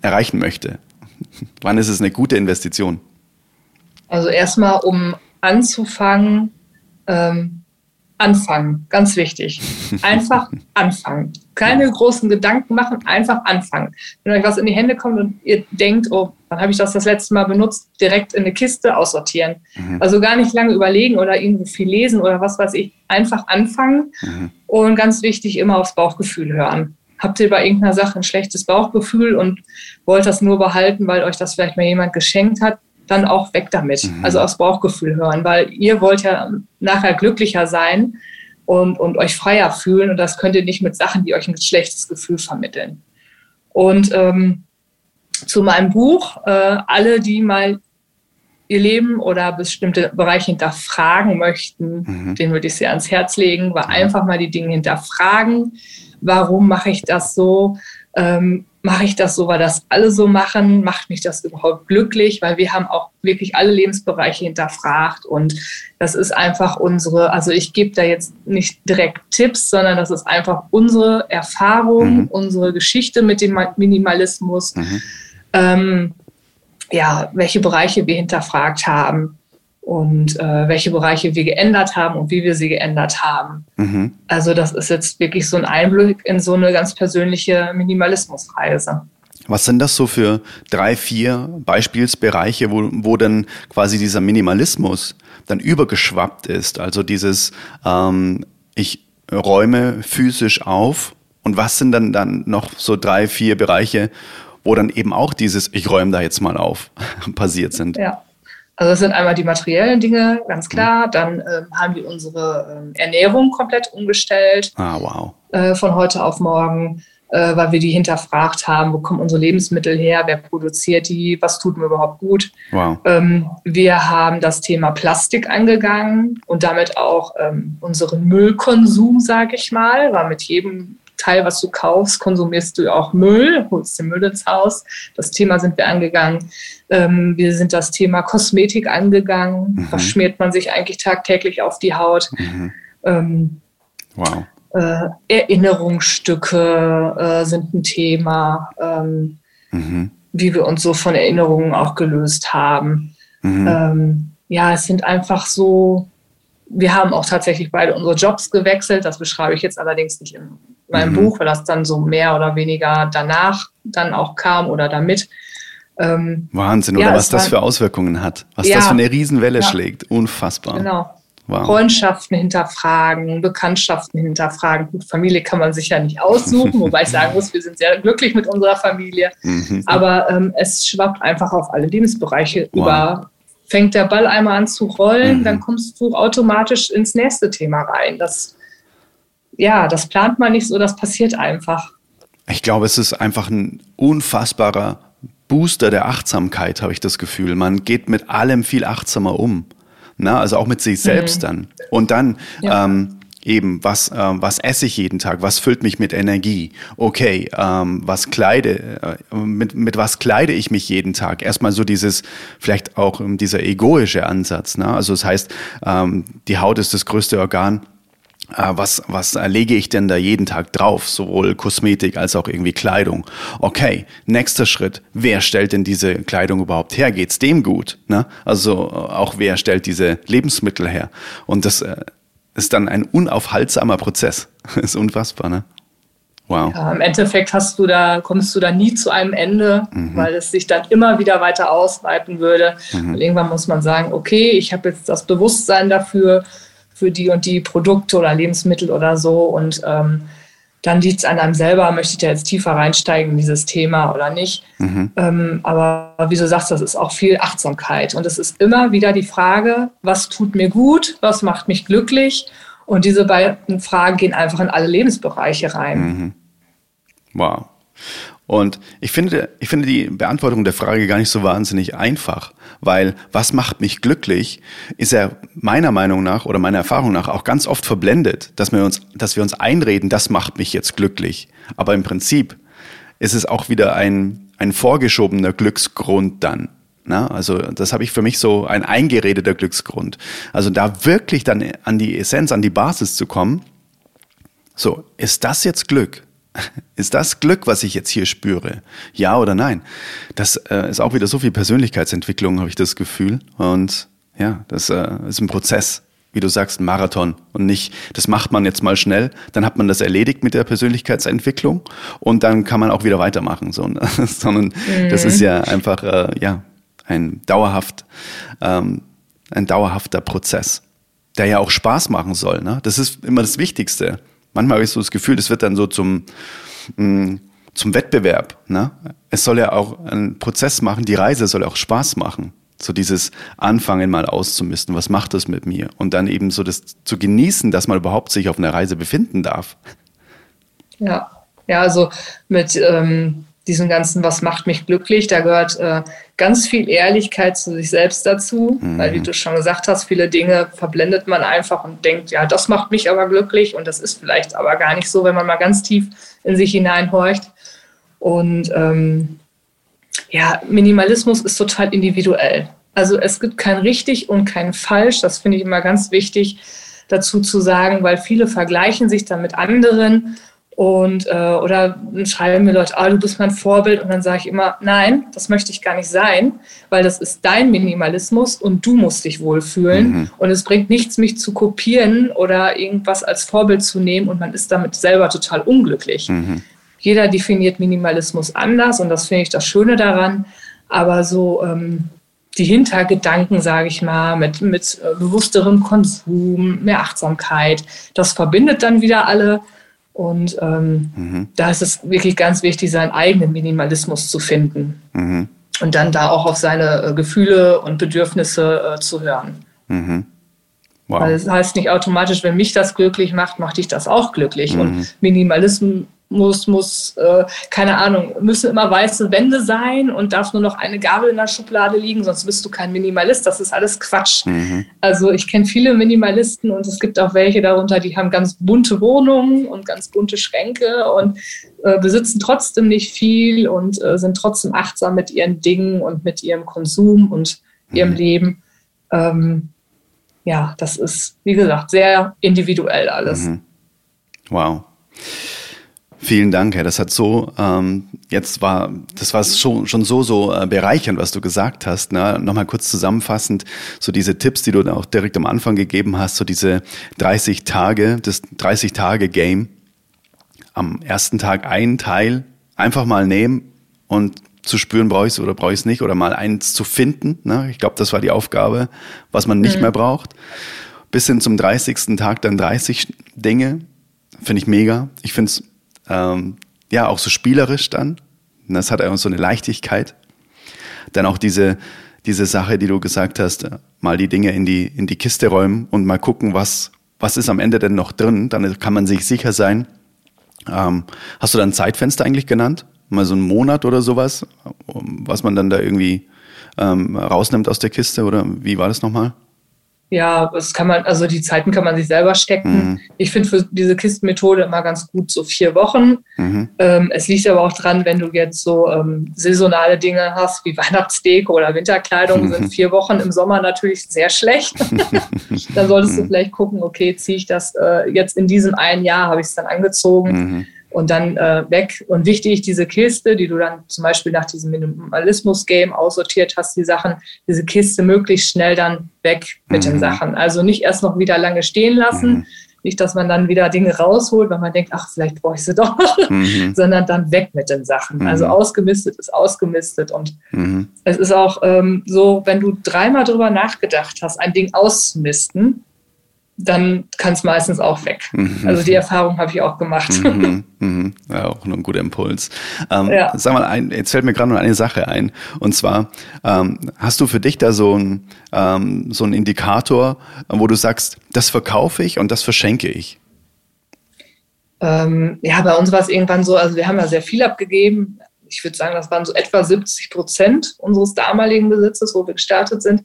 S1: erreichen möchte? wann ist es eine gute Investition?
S2: Also erstmal, um anzufangen, ähm, anfangen, ganz wichtig. Einfach anfangen. Keine großen Gedanken machen, einfach anfangen. Wenn euch was in die Hände kommt und ihr denkt, oh, wann habe ich das das letzte Mal benutzt, direkt in eine Kiste aussortieren. Mhm. Also gar nicht lange überlegen oder irgendwo viel lesen oder was weiß ich. Einfach anfangen mhm. und ganz wichtig, immer aufs Bauchgefühl hören. Habt ihr bei irgendeiner Sache ein schlechtes Bauchgefühl und wollt das nur behalten, weil euch das vielleicht mal jemand geschenkt hat, dann auch weg damit. Mhm. Also aufs Bauchgefühl hören, weil ihr wollt ja nachher glücklicher sein und, und euch freier fühlen und das könnt ihr nicht mit Sachen, die euch ein schlechtes Gefühl vermitteln. Und ähm, zu meinem Buch, äh, alle, die mal ihr Leben oder bestimmte Bereiche hinterfragen möchten, mhm. den würde ich sehr ans Herz legen, war einfach mal die Dinge hinterfragen. Warum mache ich das so? Ähm, mache ich das so, weil das alle so machen? Macht mich das überhaupt glücklich? Weil wir haben auch wirklich alle Lebensbereiche hinterfragt und das ist einfach unsere, also ich gebe da jetzt nicht direkt Tipps, sondern das ist einfach unsere Erfahrung, mhm. unsere Geschichte mit dem Minimalismus. Mhm. Ähm, ja, welche Bereiche wir hinterfragt haben und äh, welche Bereiche wir geändert haben und wie wir sie geändert haben. Mhm. Also das ist jetzt wirklich so ein Einblick in so eine ganz persönliche Minimalismusreise.
S1: Was sind das so für drei, vier Beispielsbereiche, wo, wo dann quasi dieser Minimalismus dann übergeschwappt ist? Also dieses, ähm, ich räume physisch auf und was sind dann, dann noch so drei, vier Bereiche, wo dann eben auch dieses, ich räume da jetzt mal auf, passiert sind?
S2: Ja. Also das sind einmal die materiellen Dinge, ganz mhm. klar. Dann ähm, haben wir unsere ähm, Ernährung komplett umgestellt.
S1: Ah, wow.
S2: Äh, von heute auf morgen, äh, weil wir die hinterfragt haben, wo kommen unsere Lebensmittel her, wer produziert die, was tut mir überhaupt gut. Wow. Ähm, wir haben das Thema Plastik angegangen und damit auch ähm, unseren Müllkonsum, sage ich mal, weil mit jedem Teil, was du kaufst, konsumierst du auch Müll, holst den Müll ins Haus. Das Thema sind wir angegangen. Ähm, wir sind das Thema Kosmetik angegangen. Mhm. Was schmiert man sich eigentlich tagtäglich auf die Haut? Mhm. Ähm, wow. Äh, Erinnerungsstücke äh, sind ein Thema, ähm, mhm. wie wir uns so von Erinnerungen auch gelöst haben. Mhm. Ähm, ja, es sind einfach so, wir haben auch tatsächlich beide unsere Jobs gewechselt. Das beschreibe ich jetzt allerdings nicht in meinem mhm. Buch, weil das dann so mehr oder weniger danach dann auch kam oder damit.
S1: Ähm, Wahnsinn, oder ja, was das für Auswirkungen hat, was ja, das für eine Riesenwelle ja. schlägt. Unfassbar.
S2: Genau. wow. Freundschaften hinterfragen, Bekanntschaften hinterfragen. Gut, Familie kann man sich ja nicht aussuchen, wobei ich sagen muss, wir sind sehr glücklich mit unserer Familie. Mhm. Aber ähm, es schwappt einfach auf alle Lebensbereiche wow. über. Fängt der Ball einmal an zu rollen, mhm. dann kommst du automatisch ins nächste Thema rein. Das, ja, das plant man nicht so, das passiert einfach.
S1: Ich glaube, es ist einfach ein unfassbarer Booster der Achtsamkeit, habe ich das Gefühl. Man geht mit allem viel achtsamer um. Na, also auch mit sich selbst mhm. dann. Und dann ja. ähm, eben, was, äh, was esse ich jeden Tag? Was füllt mich mit Energie? Okay, ähm, was kleide, äh, mit, mit was kleide ich mich jeden Tag? Erstmal so dieses, vielleicht auch ähm, dieser egoische Ansatz. Ne? Also das heißt, ähm, die Haut ist das größte Organ was, was lege ich denn da jeden Tag drauf? Sowohl Kosmetik als auch irgendwie Kleidung. Okay, nächster Schritt. Wer stellt denn diese Kleidung überhaupt her? Geht's dem gut? Ne? Also äh, auch wer stellt diese Lebensmittel her? Und das äh, ist dann ein unaufhaltsamer Prozess. Das ist unfassbar, ne?
S2: Wow. Ja, Im Endeffekt hast du da, kommst du da nie zu einem Ende, mhm. weil es sich dann immer wieder weiter ausweiten würde. Mhm. Und irgendwann muss man sagen, okay, ich habe jetzt das Bewusstsein dafür, für die und die Produkte oder Lebensmittel oder so. Und ähm, dann liegt es an einem selber, möchte ich da jetzt tiefer reinsteigen in dieses Thema oder nicht. Mhm. Ähm, aber wie du sagst, das ist auch viel Achtsamkeit. Und es ist immer wieder die Frage, was tut mir gut, was macht mich glücklich? Und diese beiden Fragen gehen einfach in alle Lebensbereiche rein. Mhm.
S1: Wow. Und ich finde, ich finde die Beantwortung der Frage gar nicht so wahnsinnig einfach, weil was macht mich glücklich, ist ja meiner Meinung nach oder meiner Erfahrung nach auch ganz oft verblendet, dass wir uns, dass wir uns einreden, das macht mich jetzt glücklich. Aber im Prinzip ist es auch wieder ein, ein vorgeschobener Glücksgrund dann. Na, also das habe ich für mich so ein eingeredeter Glücksgrund. Also da wirklich dann an die Essenz, an die Basis zu kommen. So, ist das jetzt Glück? Ist das Glück, was ich jetzt hier spüre? Ja oder nein? Das äh, ist auch wieder so viel Persönlichkeitsentwicklung, habe ich das Gefühl. Und ja, das äh, ist ein Prozess, wie du sagst, ein Marathon. Und nicht, das macht man jetzt mal schnell, dann hat man das erledigt mit der Persönlichkeitsentwicklung und dann kann man auch wieder weitermachen. So, ne? Sondern mhm. das ist ja einfach äh, ja, ein, dauerhaft, ähm, ein dauerhafter Prozess, der ja auch Spaß machen soll. Ne? Das ist immer das Wichtigste manchmal habe ich so das Gefühl, das wird dann so zum, mm, zum Wettbewerb. Ne? Es soll ja auch einen Prozess machen, die Reise soll auch Spaß machen. So dieses Anfangen mal auszumisten, was macht das mit mir? Und dann eben so das zu genießen, dass man überhaupt sich auf einer Reise befinden darf.
S2: Ja, ja, also mit ähm, diesen ganzen, was macht mich glücklich, da gehört äh, ganz viel Ehrlichkeit zu sich selbst dazu, mhm. weil wie du schon gesagt hast, viele Dinge verblendet man einfach und denkt, ja, das macht mich aber glücklich und das ist vielleicht aber gar nicht so, wenn man mal ganz tief in sich hineinhorcht. Und ähm, ja, Minimalismus ist total individuell. Also es gibt kein richtig und kein falsch, das finde ich immer ganz wichtig dazu zu sagen, weil viele vergleichen sich dann mit anderen und äh, oder schreiben mir Leute, ah, du bist mein Vorbild. Und dann sage ich immer, nein, das möchte ich gar nicht sein, weil das ist dein Minimalismus und du musst dich wohlfühlen. Mhm. Und es bringt nichts, mich zu kopieren oder irgendwas als Vorbild zu nehmen und man ist damit selber total unglücklich. Mhm. Jeder definiert Minimalismus anders und das finde ich das Schöne daran. Aber so ähm, die Hintergedanken, sage ich mal, mit, mit äh, bewussterem Konsum, mehr Achtsamkeit, das verbindet dann wieder alle. Und ähm, mhm. da ist es wirklich ganz wichtig, seinen eigenen Minimalismus zu finden. Mhm. Und dann da auch auf seine äh, Gefühle und Bedürfnisse äh, zu hören. Mhm. Wow. Weil das heißt nicht automatisch, wenn mich das glücklich macht, macht dich das auch glücklich. Und mhm. Muss, muss äh, keine Ahnung, müssen immer weiße Wände sein und darf nur noch eine Gabel in der Schublade liegen, sonst bist du kein Minimalist. Das ist alles Quatsch. Mhm. Also ich kenne viele Minimalisten und es gibt auch welche darunter, die haben ganz bunte Wohnungen und ganz bunte Schränke und äh, besitzen trotzdem nicht viel und äh, sind trotzdem achtsam mit ihren Dingen und mit ihrem Konsum und mhm. ihrem Leben. Ähm, ja, das ist, wie gesagt, sehr individuell alles. Mhm.
S1: Wow. Vielen Dank, Herr. Das hat so, ähm, jetzt war, das war schon, schon so, so äh, bereichernd, was du gesagt hast. Ne? Nochmal kurz zusammenfassend, so diese Tipps, die du auch direkt am Anfang gegeben hast, so diese 30 Tage, das 30 Tage Game. Am ersten Tag einen Teil einfach mal nehmen und zu spüren, brauche ich es oder brauche ich es nicht, oder mal eins zu finden. Ne? Ich glaube, das war die Aufgabe, was man nicht mhm. mehr braucht bis hin zum 30. Tag dann 30 Dinge. Finde ich mega. Ich finde es ähm, ja auch so spielerisch dann. Das hat einfach so eine Leichtigkeit. Dann auch diese, diese Sache, die du gesagt hast, äh, mal die Dinge in die, in die Kiste räumen und mal gucken, was, was ist am Ende denn noch drin. Dann kann man sich sicher sein. Ähm, hast du da ein Zeitfenster eigentlich genannt? Mal so einen Monat oder sowas, was man dann da irgendwie ähm, rausnimmt aus der Kiste oder wie war das nochmal?
S2: Ja, das kann man, also die Zeiten kann man sich selber stecken. Mhm. Ich finde für diese Kistenmethode immer ganz gut so vier Wochen. Mhm. Ähm, es liegt aber auch dran, wenn du jetzt so ähm, saisonale Dinge hast, wie Weihnachtsdeko oder Winterkleidung, mhm. sind vier Wochen im Sommer natürlich sehr schlecht. dann solltest du mhm. vielleicht gucken, okay, ziehe ich das äh, jetzt in diesem einen Jahr, habe ich es dann angezogen mhm und dann äh, weg. Und wichtig, diese Kiste, die du dann zum Beispiel nach diesem Minimalismus-Game aussortiert hast, die Sachen, diese Kiste möglichst schnell dann weg mit mhm. den Sachen. Also nicht erst noch wieder lange stehen lassen. Mhm. Nicht, dass man dann wieder Dinge rausholt, weil man denkt, ach, vielleicht brauche ich sie doch, mhm. sondern dann weg mit den Sachen. Mhm. Also ausgemistet ist ausgemistet. Und mhm. es ist auch ähm, so, wenn du dreimal drüber nachgedacht hast, ein Ding auszumisten, dann kann es meistens auch weg. Mhm. Also die Erfahrung habe ich auch gemacht. Mhm.
S1: Mhm. Ja, auch nur ein guter Impuls. Ähm, ja. Sag mal, ein, jetzt fällt mir gerade noch eine Sache ein. Und zwar, ähm, hast du für dich da so ein ähm, so einen Indikator, wo du sagst, das verkaufe ich und das verschenke ich?
S2: Ähm, ja, bei uns war es irgendwann so, also wir haben ja sehr viel abgegeben. Ich würde sagen, das waren so etwa 70 Prozent unseres damaligen Besitzes, wo wir gestartet sind.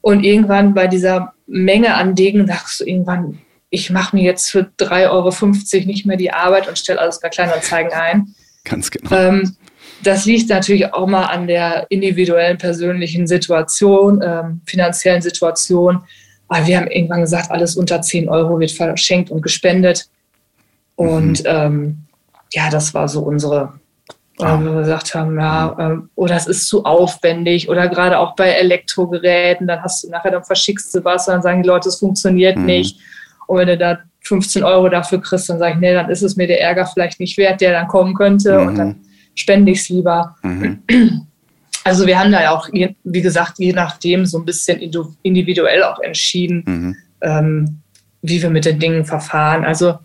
S2: Und irgendwann bei dieser Menge an Dingen sagst du irgendwann, ich mache mir jetzt für 3,50 Euro nicht mehr die Arbeit und stelle alles bei Kleinanzeigen ein.
S1: Ganz genau.
S2: Ähm, das liegt natürlich auch mal an der individuellen persönlichen Situation, ähm, finanziellen Situation. Aber wir haben irgendwann gesagt, alles unter 10 Euro wird verschenkt und gespendet. Und mhm. ähm, ja, das war so unsere Ah. Wo wir gesagt haben, ja, ähm, oder es ist zu aufwendig oder gerade auch bei Elektrogeräten, dann hast du nachher, dann verschickst du was, dann sagen die Leute, es funktioniert mhm. nicht. Und wenn du da 15 Euro dafür kriegst, dann sage ich, nee, dann ist es mir der Ärger vielleicht nicht wert, der dann kommen könnte mhm. und dann spende ich es lieber. Mhm. Also wir haben da ja auch, wie gesagt, je nachdem so ein bisschen individuell auch entschieden, mhm. ähm, wie wir mit den Dingen verfahren. Also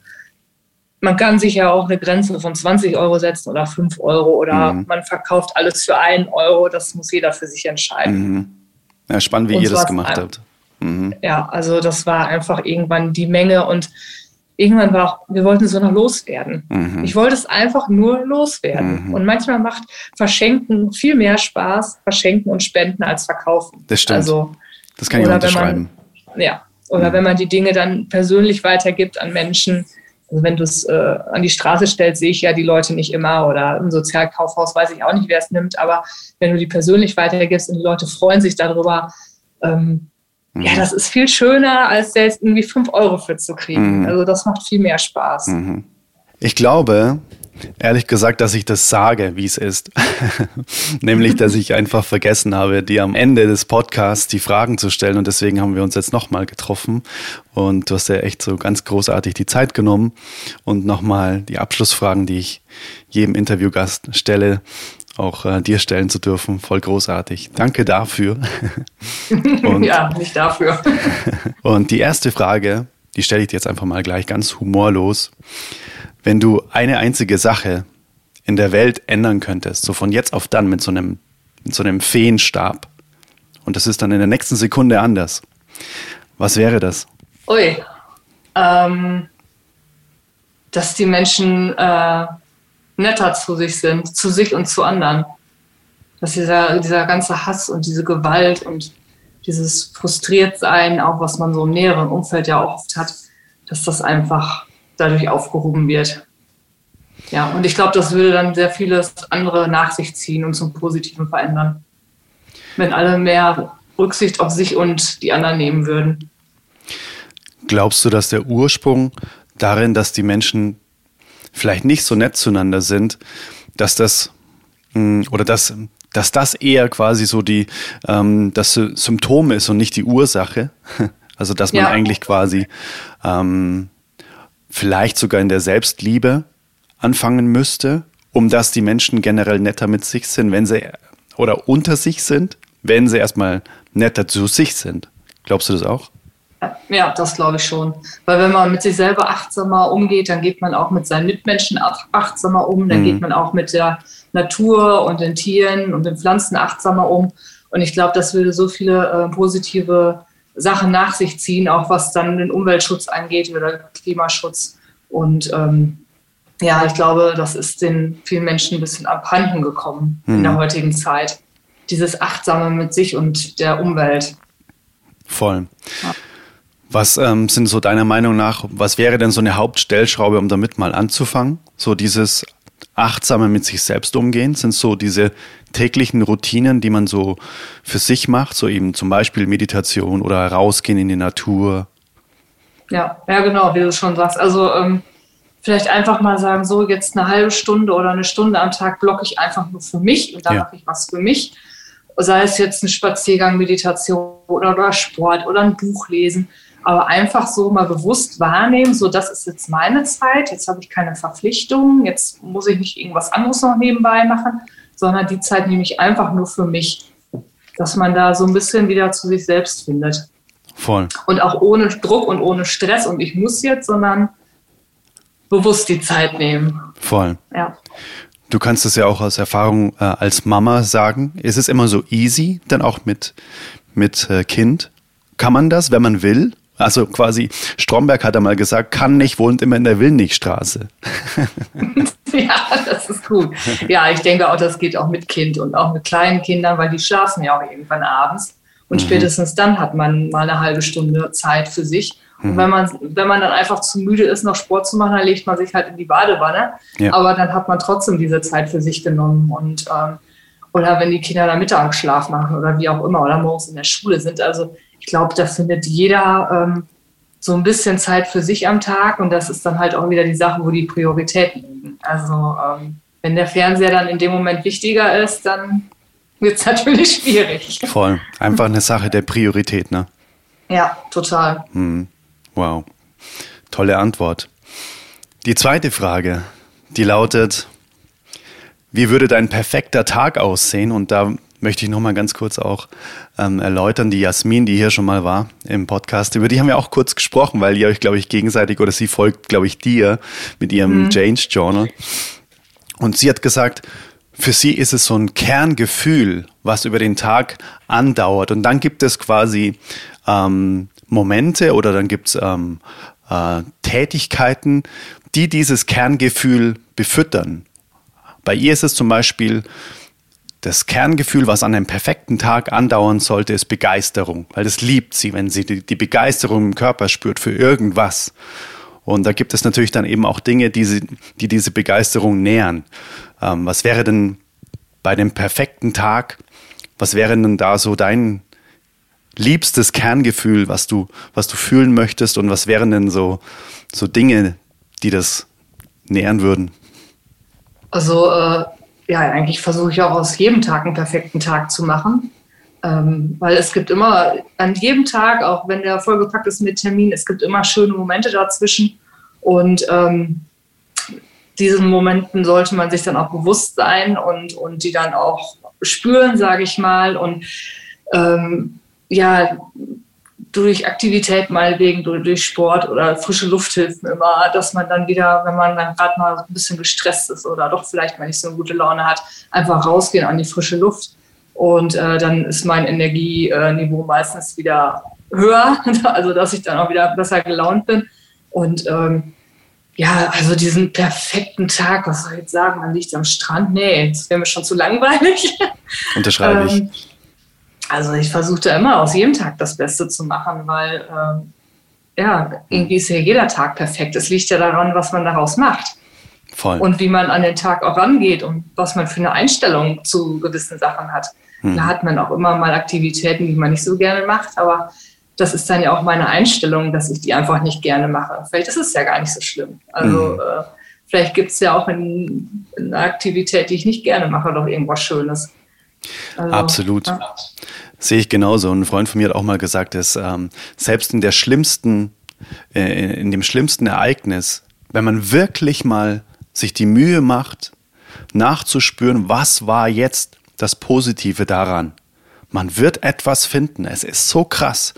S2: man kann sich ja auch eine Grenze von 20 Euro setzen oder 5 Euro oder mhm. man verkauft alles für einen Euro. Das muss jeder für sich entscheiden.
S1: Mhm. Ja, spannend, wie und ihr das gemacht habt.
S2: Mhm. Ja, also das war einfach irgendwann die Menge und irgendwann war auch, wir wollten es so noch loswerden. Mhm. Ich wollte es einfach nur loswerden. Mhm. Und manchmal macht Verschenken viel mehr Spaß, Verschenken und Spenden als Verkaufen.
S1: Das stimmt. Also, das kann ich unterschreiben.
S2: Man, ja, oder mhm. wenn man die Dinge dann persönlich weitergibt an Menschen, also wenn du es äh, an die Straße stellst, sehe ich ja die Leute nicht immer oder im Sozialkaufhaus weiß ich auch nicht, wer es nimmt. Aber wenn du die persönlich weitergibst und die Leute freuen sich darüber, ähm, mhm. ja, das ist viel schöner, als jetzt irgendwie fünf Euro für zu kriegen. Mhm. Also das macht viel mehr Spaß.
S1: Mhm. Ich glaube, ehrlich gesagt, dass ich das sage, wie es ist. Nämlich, dass ich einfach vergessen habe, dir am Ende des Podcasts die Fragen zu stellen. Und deswegen haben wir uns jetzt nochmal getroffen. Und du hast ja echt so ganz großartig die Zeit genommen und nochmal die Abschlussfragen, die ich jedem Interviewgast stelle, auch äh, dir stellen zu dürfen. Voll großartig. Danke dafür.
S2: und, ja, nicht dafür.
S1: und die erste Frage, die stelle ich dir jetzt einfach mal gleich ganz humorlos. Wenn du eine einzige Sache in der Welt ändern könntest, so von jetzt auf dann mit so einem, mit so einem Feenstab, und das ist dann in der nächsten Sekunde anders, was wäre das?
S2: Ui, ähm, dass die Menschen äh, netter zu sich sind, zu sich und zu anderen. Dass dieser, dieser ganze Hass und diese Gewalt und dieses Frustriertsein, auch was man so im näheren Umfeld ja auch oft hat, dass das einfach dadurch aufgehoben wird. Ja, und ich glaube, das würde dann sehr vieles andere nach sich ziehen und zum Positiven verändern. Wenn alle mehr Rücksicht auf sich und die anderen nehmen würden.
S1: Glaubst du, dass der Ursprung darin, dass die Menschen vielleicht nicht so nett zueinander sind, dass das hm, oder dass, dass das eher quasi so die ähm, das Symptom ist und nicht die Ursache? Also dass man ja. eigentlich quasi ähm, vielleicht sogar in der Selbstliebe anfangen müsste, um dass die Menschen generell netter mit sich sind, wenn sie oder unter sich sind, wenn sie erstmal netter zu sich sind. Glaubst du das auch?
S2: Ja, das glaube ich schon. Weil wenn man mit sich selber achtsamer umgeht, dann geht man auch mit seinen Mitmenschen achtsamer um, dann mhm. geht man auch mit der Natur und den Tieren und den Pflanzen achtsamer um. Und ich glaube, das würde so viele äh, positive Sachen nach sich ziehen, auch was dann den Umweltschutz angeht oder Klimaschutz. Und ähm, ja, ich glaube, das ist den vielen Menschen ein bisschen abhanden gekommen mhm. in der heutigen Zeit. Dieses Achtsame mit sich und der Umwelt.
S1: Voll. Ja. Was ähm, sind so deiner Meinung nach, was wäre denn so eine Hauptstellschraube, um damit mal anzufangen? So dieses achtsame mit sich selbst umgehen, sind so diese täglichen Routinen, die man so für sich macht, so eben zum Beispiel Meditation oder rausgehen in die Natur.
S2: Ja, ja genau, wie du schon sagst. Also ähm, vielleicht einfach mal sagen, so jetzt eine halbe Stunde oder eine Stunde am Tag blocke ich einfach nur für mich und dann ja. mache ich was für mich. Sei es jetzt ein Spaziergang, Meditation oder Sport oder ein Buch lesen aber einfach so mal bewusst wahrnehmen, so das ist jetzt meine Zeit, jetzt habe ich keine Verpflichtungen, jetzt muss ich nicht irgendwas anderes noch nebenbei machen, sondern die Zeit nehme ich einfach nur für mich, dass man da so ein bisschen wieder zu sich selbst findet.
S1: Voll.
S2: Und auch ohne Druck und ohne Stress und ich muss jetzt, sondern bewusst die Zeit nehmen.
S1: Voll.
S2: Ja.
S1: Du kannst es ja auch aus Erfahrung äh, als Mama sagen. Ist es immer so easy, dann auch mit, mit äh, Kind? Kann man das, wenn man will? Also quasi, Stromberg hat einmal gesagt, kann nicht, wohnt immer in der Willnichstraße.
S2: ja, das ist gut. Ja, ich denke auch, das geht auch mit Kind und auch mit kleinen Kindern, weil die schlafen ja auch irgendwann abends. Und mhm. spätestens dann hat man mal eine halbe Stunde Zeit für sich. Und mhm. wenn man, wenn man dann einfach zu müde ist, noch Sport zu machen, dann legt man sich halt in die Badewanne. Ja. Aber dann hat man trotzdem diese Zeit für sich genommen. Und ähm, oder wenn die Kinder dann Mittagsschlaf machen oder wie auch immer oder morgens in der Schule sind. Also ich glaube, da findet jeder ähm, so ein bisschen Zeit für sich am Tag und das ist dann halt auch wieder die Sache, wo die Prioritäten liegen. Also ähm, wenn der Fernseher dann in dem Moment wichtiger ist, dann wird es natürlich schwierig.
S1: Voll. Einfach eine Sache der Priorität, ne?
S2: Ja, total.
S1: Hm. Wow. Tolle Antwort. Die zweite Frage, die lautet, wie würde dein perfekter Tag aussehen? Und da möchte ich noch mal ganz kurz auch ähm, erläutern. Die Jasmin, die hier schon mal war im Podcast, über die haben wir auch kurz gesprochen, weil ihr euch, glaube ich, gegenseitig oder sie folgt, glaube ich, dir mit ihrem mhm. Change Journal. Und sie hat gesagt, für sie ist es so ein Kerngefühl, was über den Tag andauert. Und dann gibt es quasi ähm, Momente oder dann gibt es ähm, äh, Tätigkeiten, die dieses Kerngefühl befüttern. Bei ihr ist es zum Beispiel das Kerngefühl, was an einem perfekten Tag andauern sollte, ist Begeisterung, weil das liebt sie, wenn sie die, Begeisterung im Körper spürt für irgendwas. Und da gibt es natürlich dann eben auch Dinge, die, sie, die diese Begeisterung nähern. Ähm, was wäre denn bei dem perfekten Tag, was wäre denn da so dein liebstes Kerngefühl, was du, was du fühlen möchtest und was wären denn so, so Dinge, die das nähern würden?
S2: Also äh, ja, eigentlich versuche ich auch aus jedem Tag einen perfekten Tag zu machen. Ähm, weil es gibt immer an jedem Tag, auch wenn der vollgepackt ist mit Terminen, es gibt immer schöne Momente dazwischen. Und ähm, diesen Momenten sollte man sich dann auch bewusst sein und, und die dann auch spüren, sage ich mal. Und ähm, ja, durch Aktivität meinetwegen, durch, durch Sport oder frische Luft hilft mir immer, dass man dann wieder, wenn man dann gerade mal ein bisschen gestresst ist oder doch vielleicht mal nicht so eine gute Laune hat, einfach rausgehen an die frische Luft. Und äh, dann ist mein Energieniveau meistens wieder höher, also dass ich dann auch wieder besser gelaunt bin. Und ähm, ja, also diesen perfekten Tag, was soll ich jetzt sagen, man liegt am Strand, nee, das wäre mir schon zu langweilig.
S1: Unterschreibe ich. Ähm,
S2: also ich versuchte immer aus jedem Tag das Beste zu machen, weil ähm, ja, irgendwie ist ja jeder Tag perfekt. Es liegt ja daran, was man daraus macht.
S1: Voll.
S2: Und wie man an den Tag auch rangeht und was man für eine Einstellung zu gewissen Sachen hat. Mhm. Da hat man auch immer mal Aktivitäten, die man nicht so gerne macht, aber das ist dann ja auch meine Einstellung, dass ich die einfach nicht gerne mache. Vielleicht ist es ja gar nicht so schlimm. Also mhm. äh, vielleicht gibt es ja auch in, in einer Aktivität, die ich nicht gerne mache, doch irgendwas Schönes.
S1: Also, Absolut. Ja. Sehe ich genauso. ein Freund von mir hat auch mal gesagt, dass ähm, selbst in der schlimmsten, äh, in dem schlimmsten Ereignis, wenn man wirklich mal sich die Mühe macht, nachzuspüren, was war jetzt das Positive daran. Man wird etwas finden. Es ist so krass.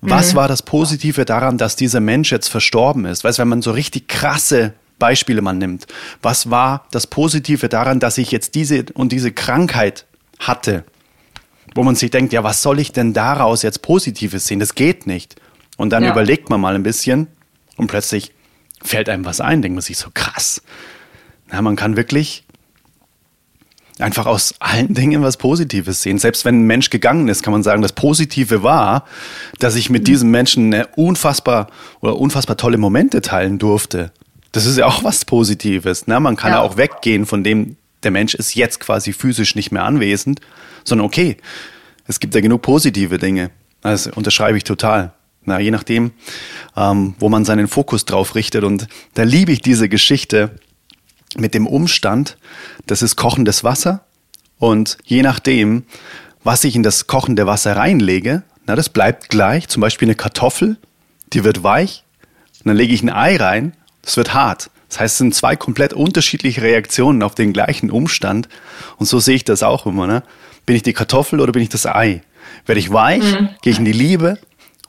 S1: Was mhm. war das Positive daran, dass dieser Mensch jetzt verstorben ist? Weißt, wenn man so richtig krasse Beispiele man nimmt. Was war das Positive daran, dass ich jetzt diese und diese Krankheit hatte? Wo man sich denkt, ja, was soll ich denn daraus jetzt Positives sehen? Das geht nicht. Und dann ja. überlegt man mal ein bisschen und plötzlich fällt einem was ein, denkt man sich so krass. Na, man kann wirklich einfach aus allen Dingen was Positives sehen. Selbst wenn ein Mensch gegangen ist, kann man sagen, das Positive war, dass ich mit diesem Menschen unfassbar oder unfassbar tolle Momente teilen durfte. Das ist ja auch was Positives. Ne? Man kann ja. ja auch weggehen von dem, der Mensch ist jetzt quasi physisch nicht mehr anwesend, sondern okay, es gibt ja genug positive Dinge. Das unterschreibe ich total. Na, je nachdem, ähm, wo man seinen Fokus drauf richtet. Und da liebe ich diese Geschichte mit dem Umstand, das ist kochendes Wasser. Und je nachdem, was ich in das kochende Wasser reinlege, na, das bleibt gleich. Zum Beispiel eine Kartoffel, die wird weich. Und dann lege ich ein Ei rein, das wird hart. Das heißt, es sind zwei komplett unterschiedliche Reaktionen auf den gleichen Umstand. Und so sehe ich das auch immer. Ne? Bin ich die Kartoffel oder bin ich das Ei? Werde ich weich, mhm. gehe ich in die Liebe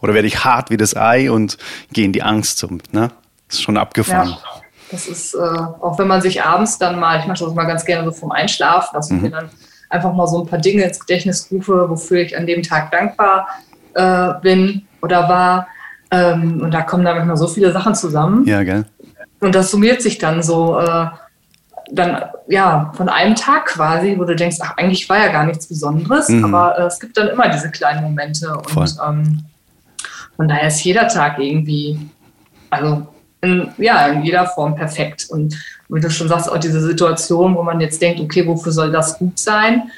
S1: oder werde ich hart wie das Ei und gehe in die Angst? Ne? Das ist schon abgefahren. Ja.
S2: Das ist, äh, auch wenn man sich abends dann mal, ich mache das mal ganz gerne so vom Einschlafen, dass ich mhm. mir dann einfach mal so ein paar Dinge ins Gedächtnis rufe, wofür ich an dem Tag dankbar äh, bin oder war. Ähm, und da kommen da manchmal so viele Sachen zusammen.
S1: Ja, gell?
S2: Und das summiert sich dann so, äh, dann, ja, von einem Tag quasi, wo du denkst, ach, eigentlich war ja gar nichts Besonderes, mhm. aber äh, es gibt dann immer diese kleinen Momente. Und ähm, von daher ist jeder Tag irgendwie, also in, ja, in jeder Form perfekt. Und wie du schon sagst, auch diese Situation, wo man jetzt denkt, okay, wofür soll das gut sein?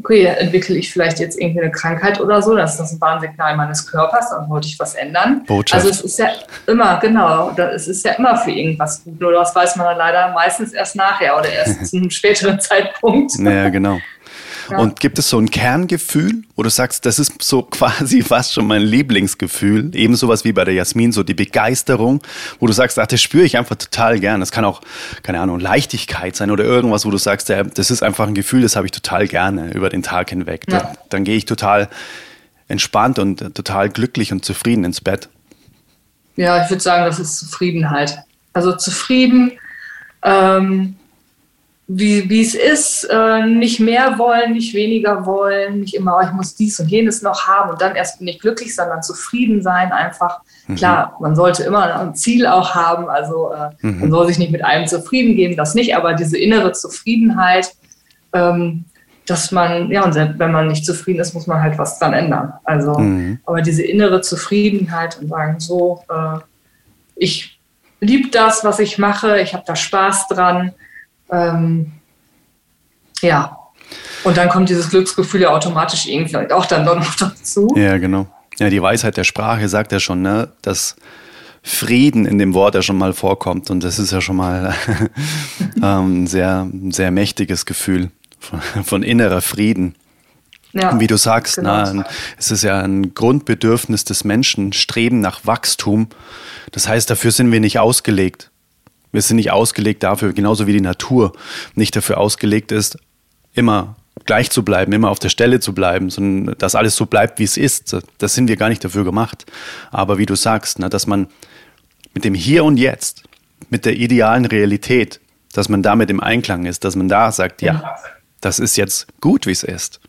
S2: Okay, entwickle ich vielleicht jetzt irgendwie eine Krankheit oder so, das ist das ein Warnsignal meines Körpers, dann wollte ich was ändern. Botschaft. Also es ist ja immer, genau, es ist ja immer für irgendwas gut, nur das weiß man dann leider meistens erst nachher oder erst zu einem späteren Zeitpunkt.
S1: Ja, genau. Und gibt es so ein Kerngefühl, wo du sagst, das ist so quasi fast schon mein Lieblingsgefühl, eben sowas wie bei der Jasmin, so die Begeisterung, wo du sagst, ach, das spüre ich einfach total gern. Das kann auch, keine Ahnung, Leichtigkeit sein oder irgendwas, wo du sagst, ja, das ist einfach ein Gefühl, das habe ich total gerne über den Tag hinweg. Ja. Dann, dann gehe ich total entspannt und total glücklich und zufrieden ins Bett.
S2: Ja, ich würde sagen, das ist Zufriedenheit. Also zufrieden, ähm, wie, wie es ist, äh, nicht mehr wollen, nicht weniger wollen, nicht immer, oh, ich muss dies und jenes noch haben und dann erst bin ich glücklich, sondern zufrieden sein einfach. Mhm. Klar, man sollte immer ein Ziel auch haben, also äh, mhm. man soll sich nicht mit einem zufrieden geben, das nicht, aber diese innere Zufriedenheit, ähm, dass man, ja, und selbst wenn man nicht zufrieden ist, muss man halt was dran ändern. Also, mhm. aber diese innere Zufriedenheit und sagen, so, äh, ich liebe das, was ich mache, ich habe da Spaß dran, ähm, ja. Und dann kommt dieses Glücksgefühl ja automatisch irgendwie vielleicht auch dann noch dazu.
S1: Ja, genau. Ja, die Weisheit der Sprache sagt ja schon, ne, dass Frieden in dem Wort ja schon mal vorkommt. Und das ist ja schon mal ähm, ein sehr, sehr mächtiges Gefühl von, von innerer Frieden. Ja, und wie du sagst, genau. na, es ist ja ein Grundbedürfnis des Menschen, Streben nach Wachstum. Das heißt, dafür sind wir nicht ausgelegt. Wir sind nicht ausgelegt dafür, genauso wie die Natur nicht dafür ausgelegt ist, immer gleich zu bleiben, immer auf der Stelle zu bleiben, sondern dass alles so bleibt, wie es ist. Das sind wir gar nicht dafür gemacht. Aber wie du sagst, ne, dass man mit dem Hier und Jetzt, mit der idealen Realität, dass man damit im Einklang ist, dass man da sagt, ja, das ist jetzt gut, wie es ist.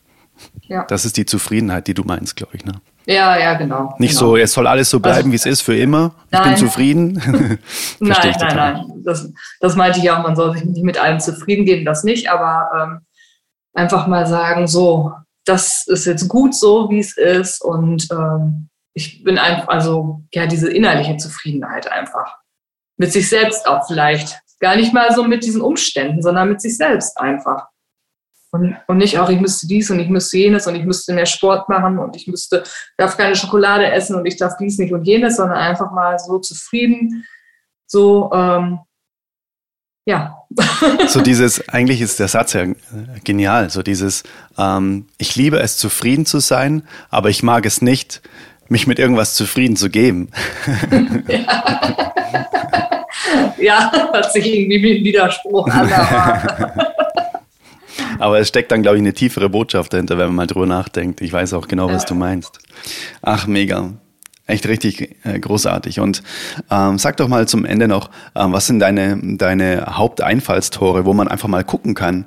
S1: Ja. Das ist die Zufriedenheit, die du meinst, glaube ich. Ne?
S2: Ja, ja, genau.
S1: Nicht
S2: genau.
S1: so, es soll alles so bleiben, also, wie es ist für immer. Ich bin zufrieden.
S2: nein, nein, nein. Das, das meinte ich auch, man soll sich nicht mit allem zufrieden geben, das nicht, aber ähm, einfach mal sagen, so, das ist jetzt gut so, wie es ist und ähm, ich bin einfach, also ja, diese innerliche Zufriedenheit einfach. Mit sich selbst auch vielleicht. Gar nicht mal so mit diesen Umständen, sondern mit sich selbst einfach. Und, und nicht auch, ich müsste dies und ich müsste jenes und ich müsste mehr Sport machen und ich müsste, darf keine Schokolade essen und ich darf dies nicht und jenes, sondern einfach mal so zufrieden, so, ähm, ja.
S1: so dieses, eigentlich ist der Satz ja genial, so dieses, ähm, ich liebe es, zufrieden zu sein, aber ich mag es nicht, mich mit irgendwas zufrieden zu geben.
S2: ja. ja, hört sich irgendwie wie ein Widerspruch an, aber
S1: aber es steckt dann, glaube ich, eine tiefere Botschaft dahinter, wenn man mal drüber nachdenkt. Ich weiß auch genau, was du meinst. Ach, mega. Echt richtig äh, großartig. Und ähm, sag doch mal zum Ende noch, ähm, was sind deine, deine Haupteinfallstore, wo man einfach mal gucken kann,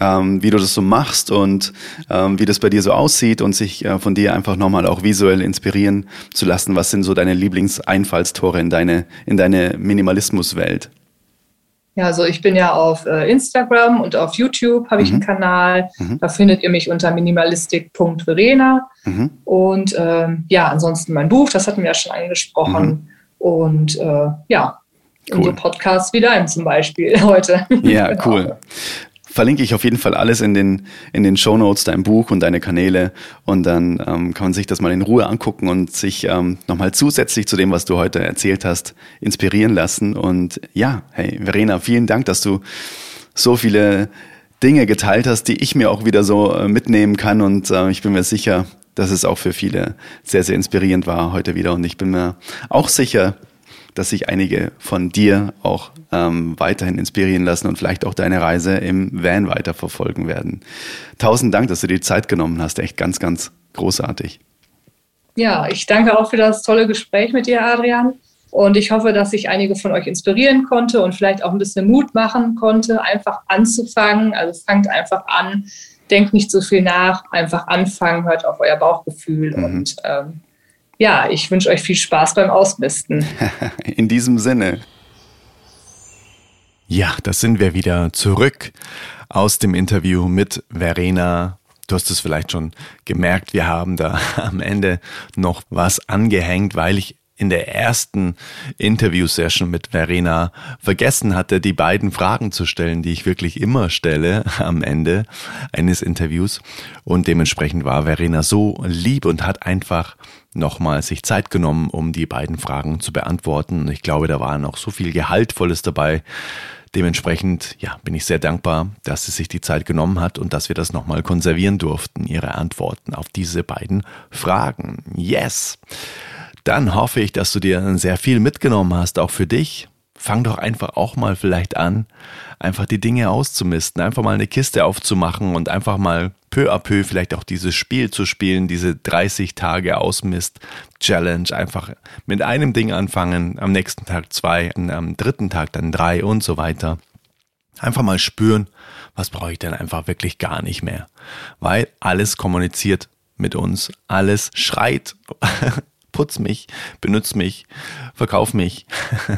S1: ähm, wie du das so machst und ähm, wie das bei dir so aussieht und sich äh, von dir einfach nochmal auch visuell inspirieren zu lassen. Was sind so deine Lieblingseinfallstore in deine, in deine Minimalismuswelt?
S2: Ja, also ich bin ja auf äh, Instagram und auf YouTube habe ich mhm. einen Kanal. Mhm. Da findet ihr mich unter minimalistik.verena. Mhm. Und ähm, ja, ansonsten mein Buch, das hatten wir ja schon angesprochen. Mhm. Und äh, ja, cool. unsere Podcasts wie dein zum Beispiel heute.
S1: Ja, cool verlinke ich auf jeden Fall alles in den, in den Show Notes, dein Buch und deine Kanäle. Und dann ähm, kann man sich das mal in Ruhe angucken und sich ähm, nochmal zusätzlich zu dem, was du heute erzählt hast, inspirieren lassen. Und ja, hey, Verena, vielen Dank, dass du so viele Dinge geteilt hast, die ich mir auch wieder so äh, mitnehmen kann. Und äh, ich bin mir sicher, dass es auch für viele sehr, sehr inspirierend war heute wieder. Und ich bin mir auch sicher, dass sich einige von dir auch ähm, weiterhin inspirieren lassen und vielleicht auch deine Reise im Van weiterverfolgen werden. Tausend Dank, dass du dir die Zeit genommen hast. Echt ganz, ganz großartig.
S2: Ja, ich danke auch für das tolle Gespräch mit dir, Adrian. Und ich hoffe, dass ich einige von euch inspirieren konnte und vielleicht auch ein bisschen Mut machen konnte, einfach anzufangen. Also fangt einfach an, denkt nicht so viel nach, einfach anfangen, hört auf euer Bauchgefühl mhm. und ähm, ja, ich wünsche euch viel Spaß beim Ausmisten.
S1: In diesem Sinne. Ja, das sind wir wieder zurück aus dem Interview mit Verena. Du hast es vielleicht schon gemerkt, wir haben da am Ende noch was angehängt, weil ich in der ersten Interview-Session mit Verena vergessen hatte, die beiden Fragen zu stellen, die ich wirklich immer stelle am Ende eines Interviews. Und dementsprechend war Verena so lieb und hat einfach nochmal sich Zeit genommen, um die beiden Fragen zu beantworten. Und ich glaube, da war noch so viel Gehaltvolles dabei. Dementsprechend, ja, bin ich sehr dankbar, dass sie sich die Zeit genommen hat und dass wir das nochmal konservieren durften, ihre Antworten auf diese beiden Fragen. Yes! Dann hoffe ich, dass du dir sehr viel mitgenommen hast, auch für dich. Fang doch einfach auch mal vielleicht an, einfach die Dinge auszumisten, einfach mal eine Kiste aufzumachen und einfach mal peu à peu vielleicht auch dieses Spiel zu spielen, diese 30 Tage Ausmist-Challenge, einfach mit einem Ding anfangen, am nächsten Tag zwei, am dritten Tag dann drei und so weiter. Einfach mal spüren, was brauche ich denn einfach wirklich gar nicht mehr. Weil alles kommuniziert mit uns, alles schreit putz mich, benutz mich, verkauf mich.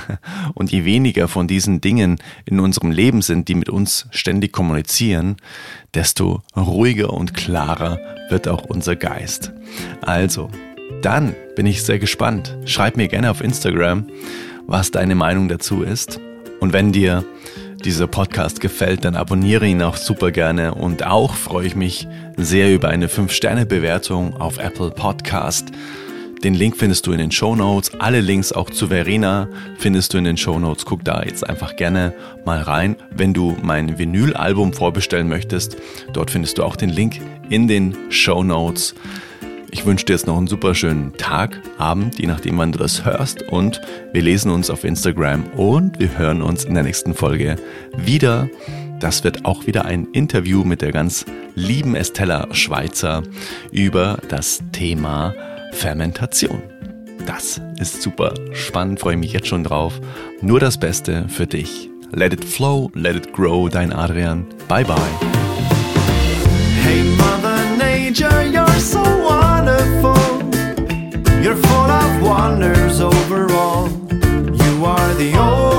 S1: und je weniger von diesen Dingen in unserem Leben sind, die mit uns ständig kommunizieren, desto ruhiger und klarer wird auch unser Geist. Also, dann bin ich sehr gespannt. Schreib mir gerne auf Instagram, was deine Meinung dazu ist. Und wenn dir dieser Podcast gefällt, dann abonniere ihn auch super gerne. Und auch freue ich mich sehr über eine 5-Sterne-Bewertung auf Apple Podcast. Den Link findest du in den Show Notes. Alle Links auch zu Verena findest du in den Show Notes. Guck da jetzt einfach gerne mal rein. Wenn du mein Vinylalbum vorbestellen möchtest, dort findest du auch den Link in den Show Notes. Ich wünsche dir jetzt noch einen super schönen Tag, Abend, je nachdem, wann du das hörst. Und wir lesen uns auf Instagram und wir hören uns in der nächsten Folge wieder. Das wird auch wieder ein Interview mit der ganz lieben Estella Schweizer über das Thema Fermentation. Das ist super spannend, freue mich jetzt schon drauf. Nur das Beste für dich. Let it flow, let it grow, dein Adrian. Bye bye. Hey Mother Nature, you're so wonderful. You're full of wonders overall. You are the only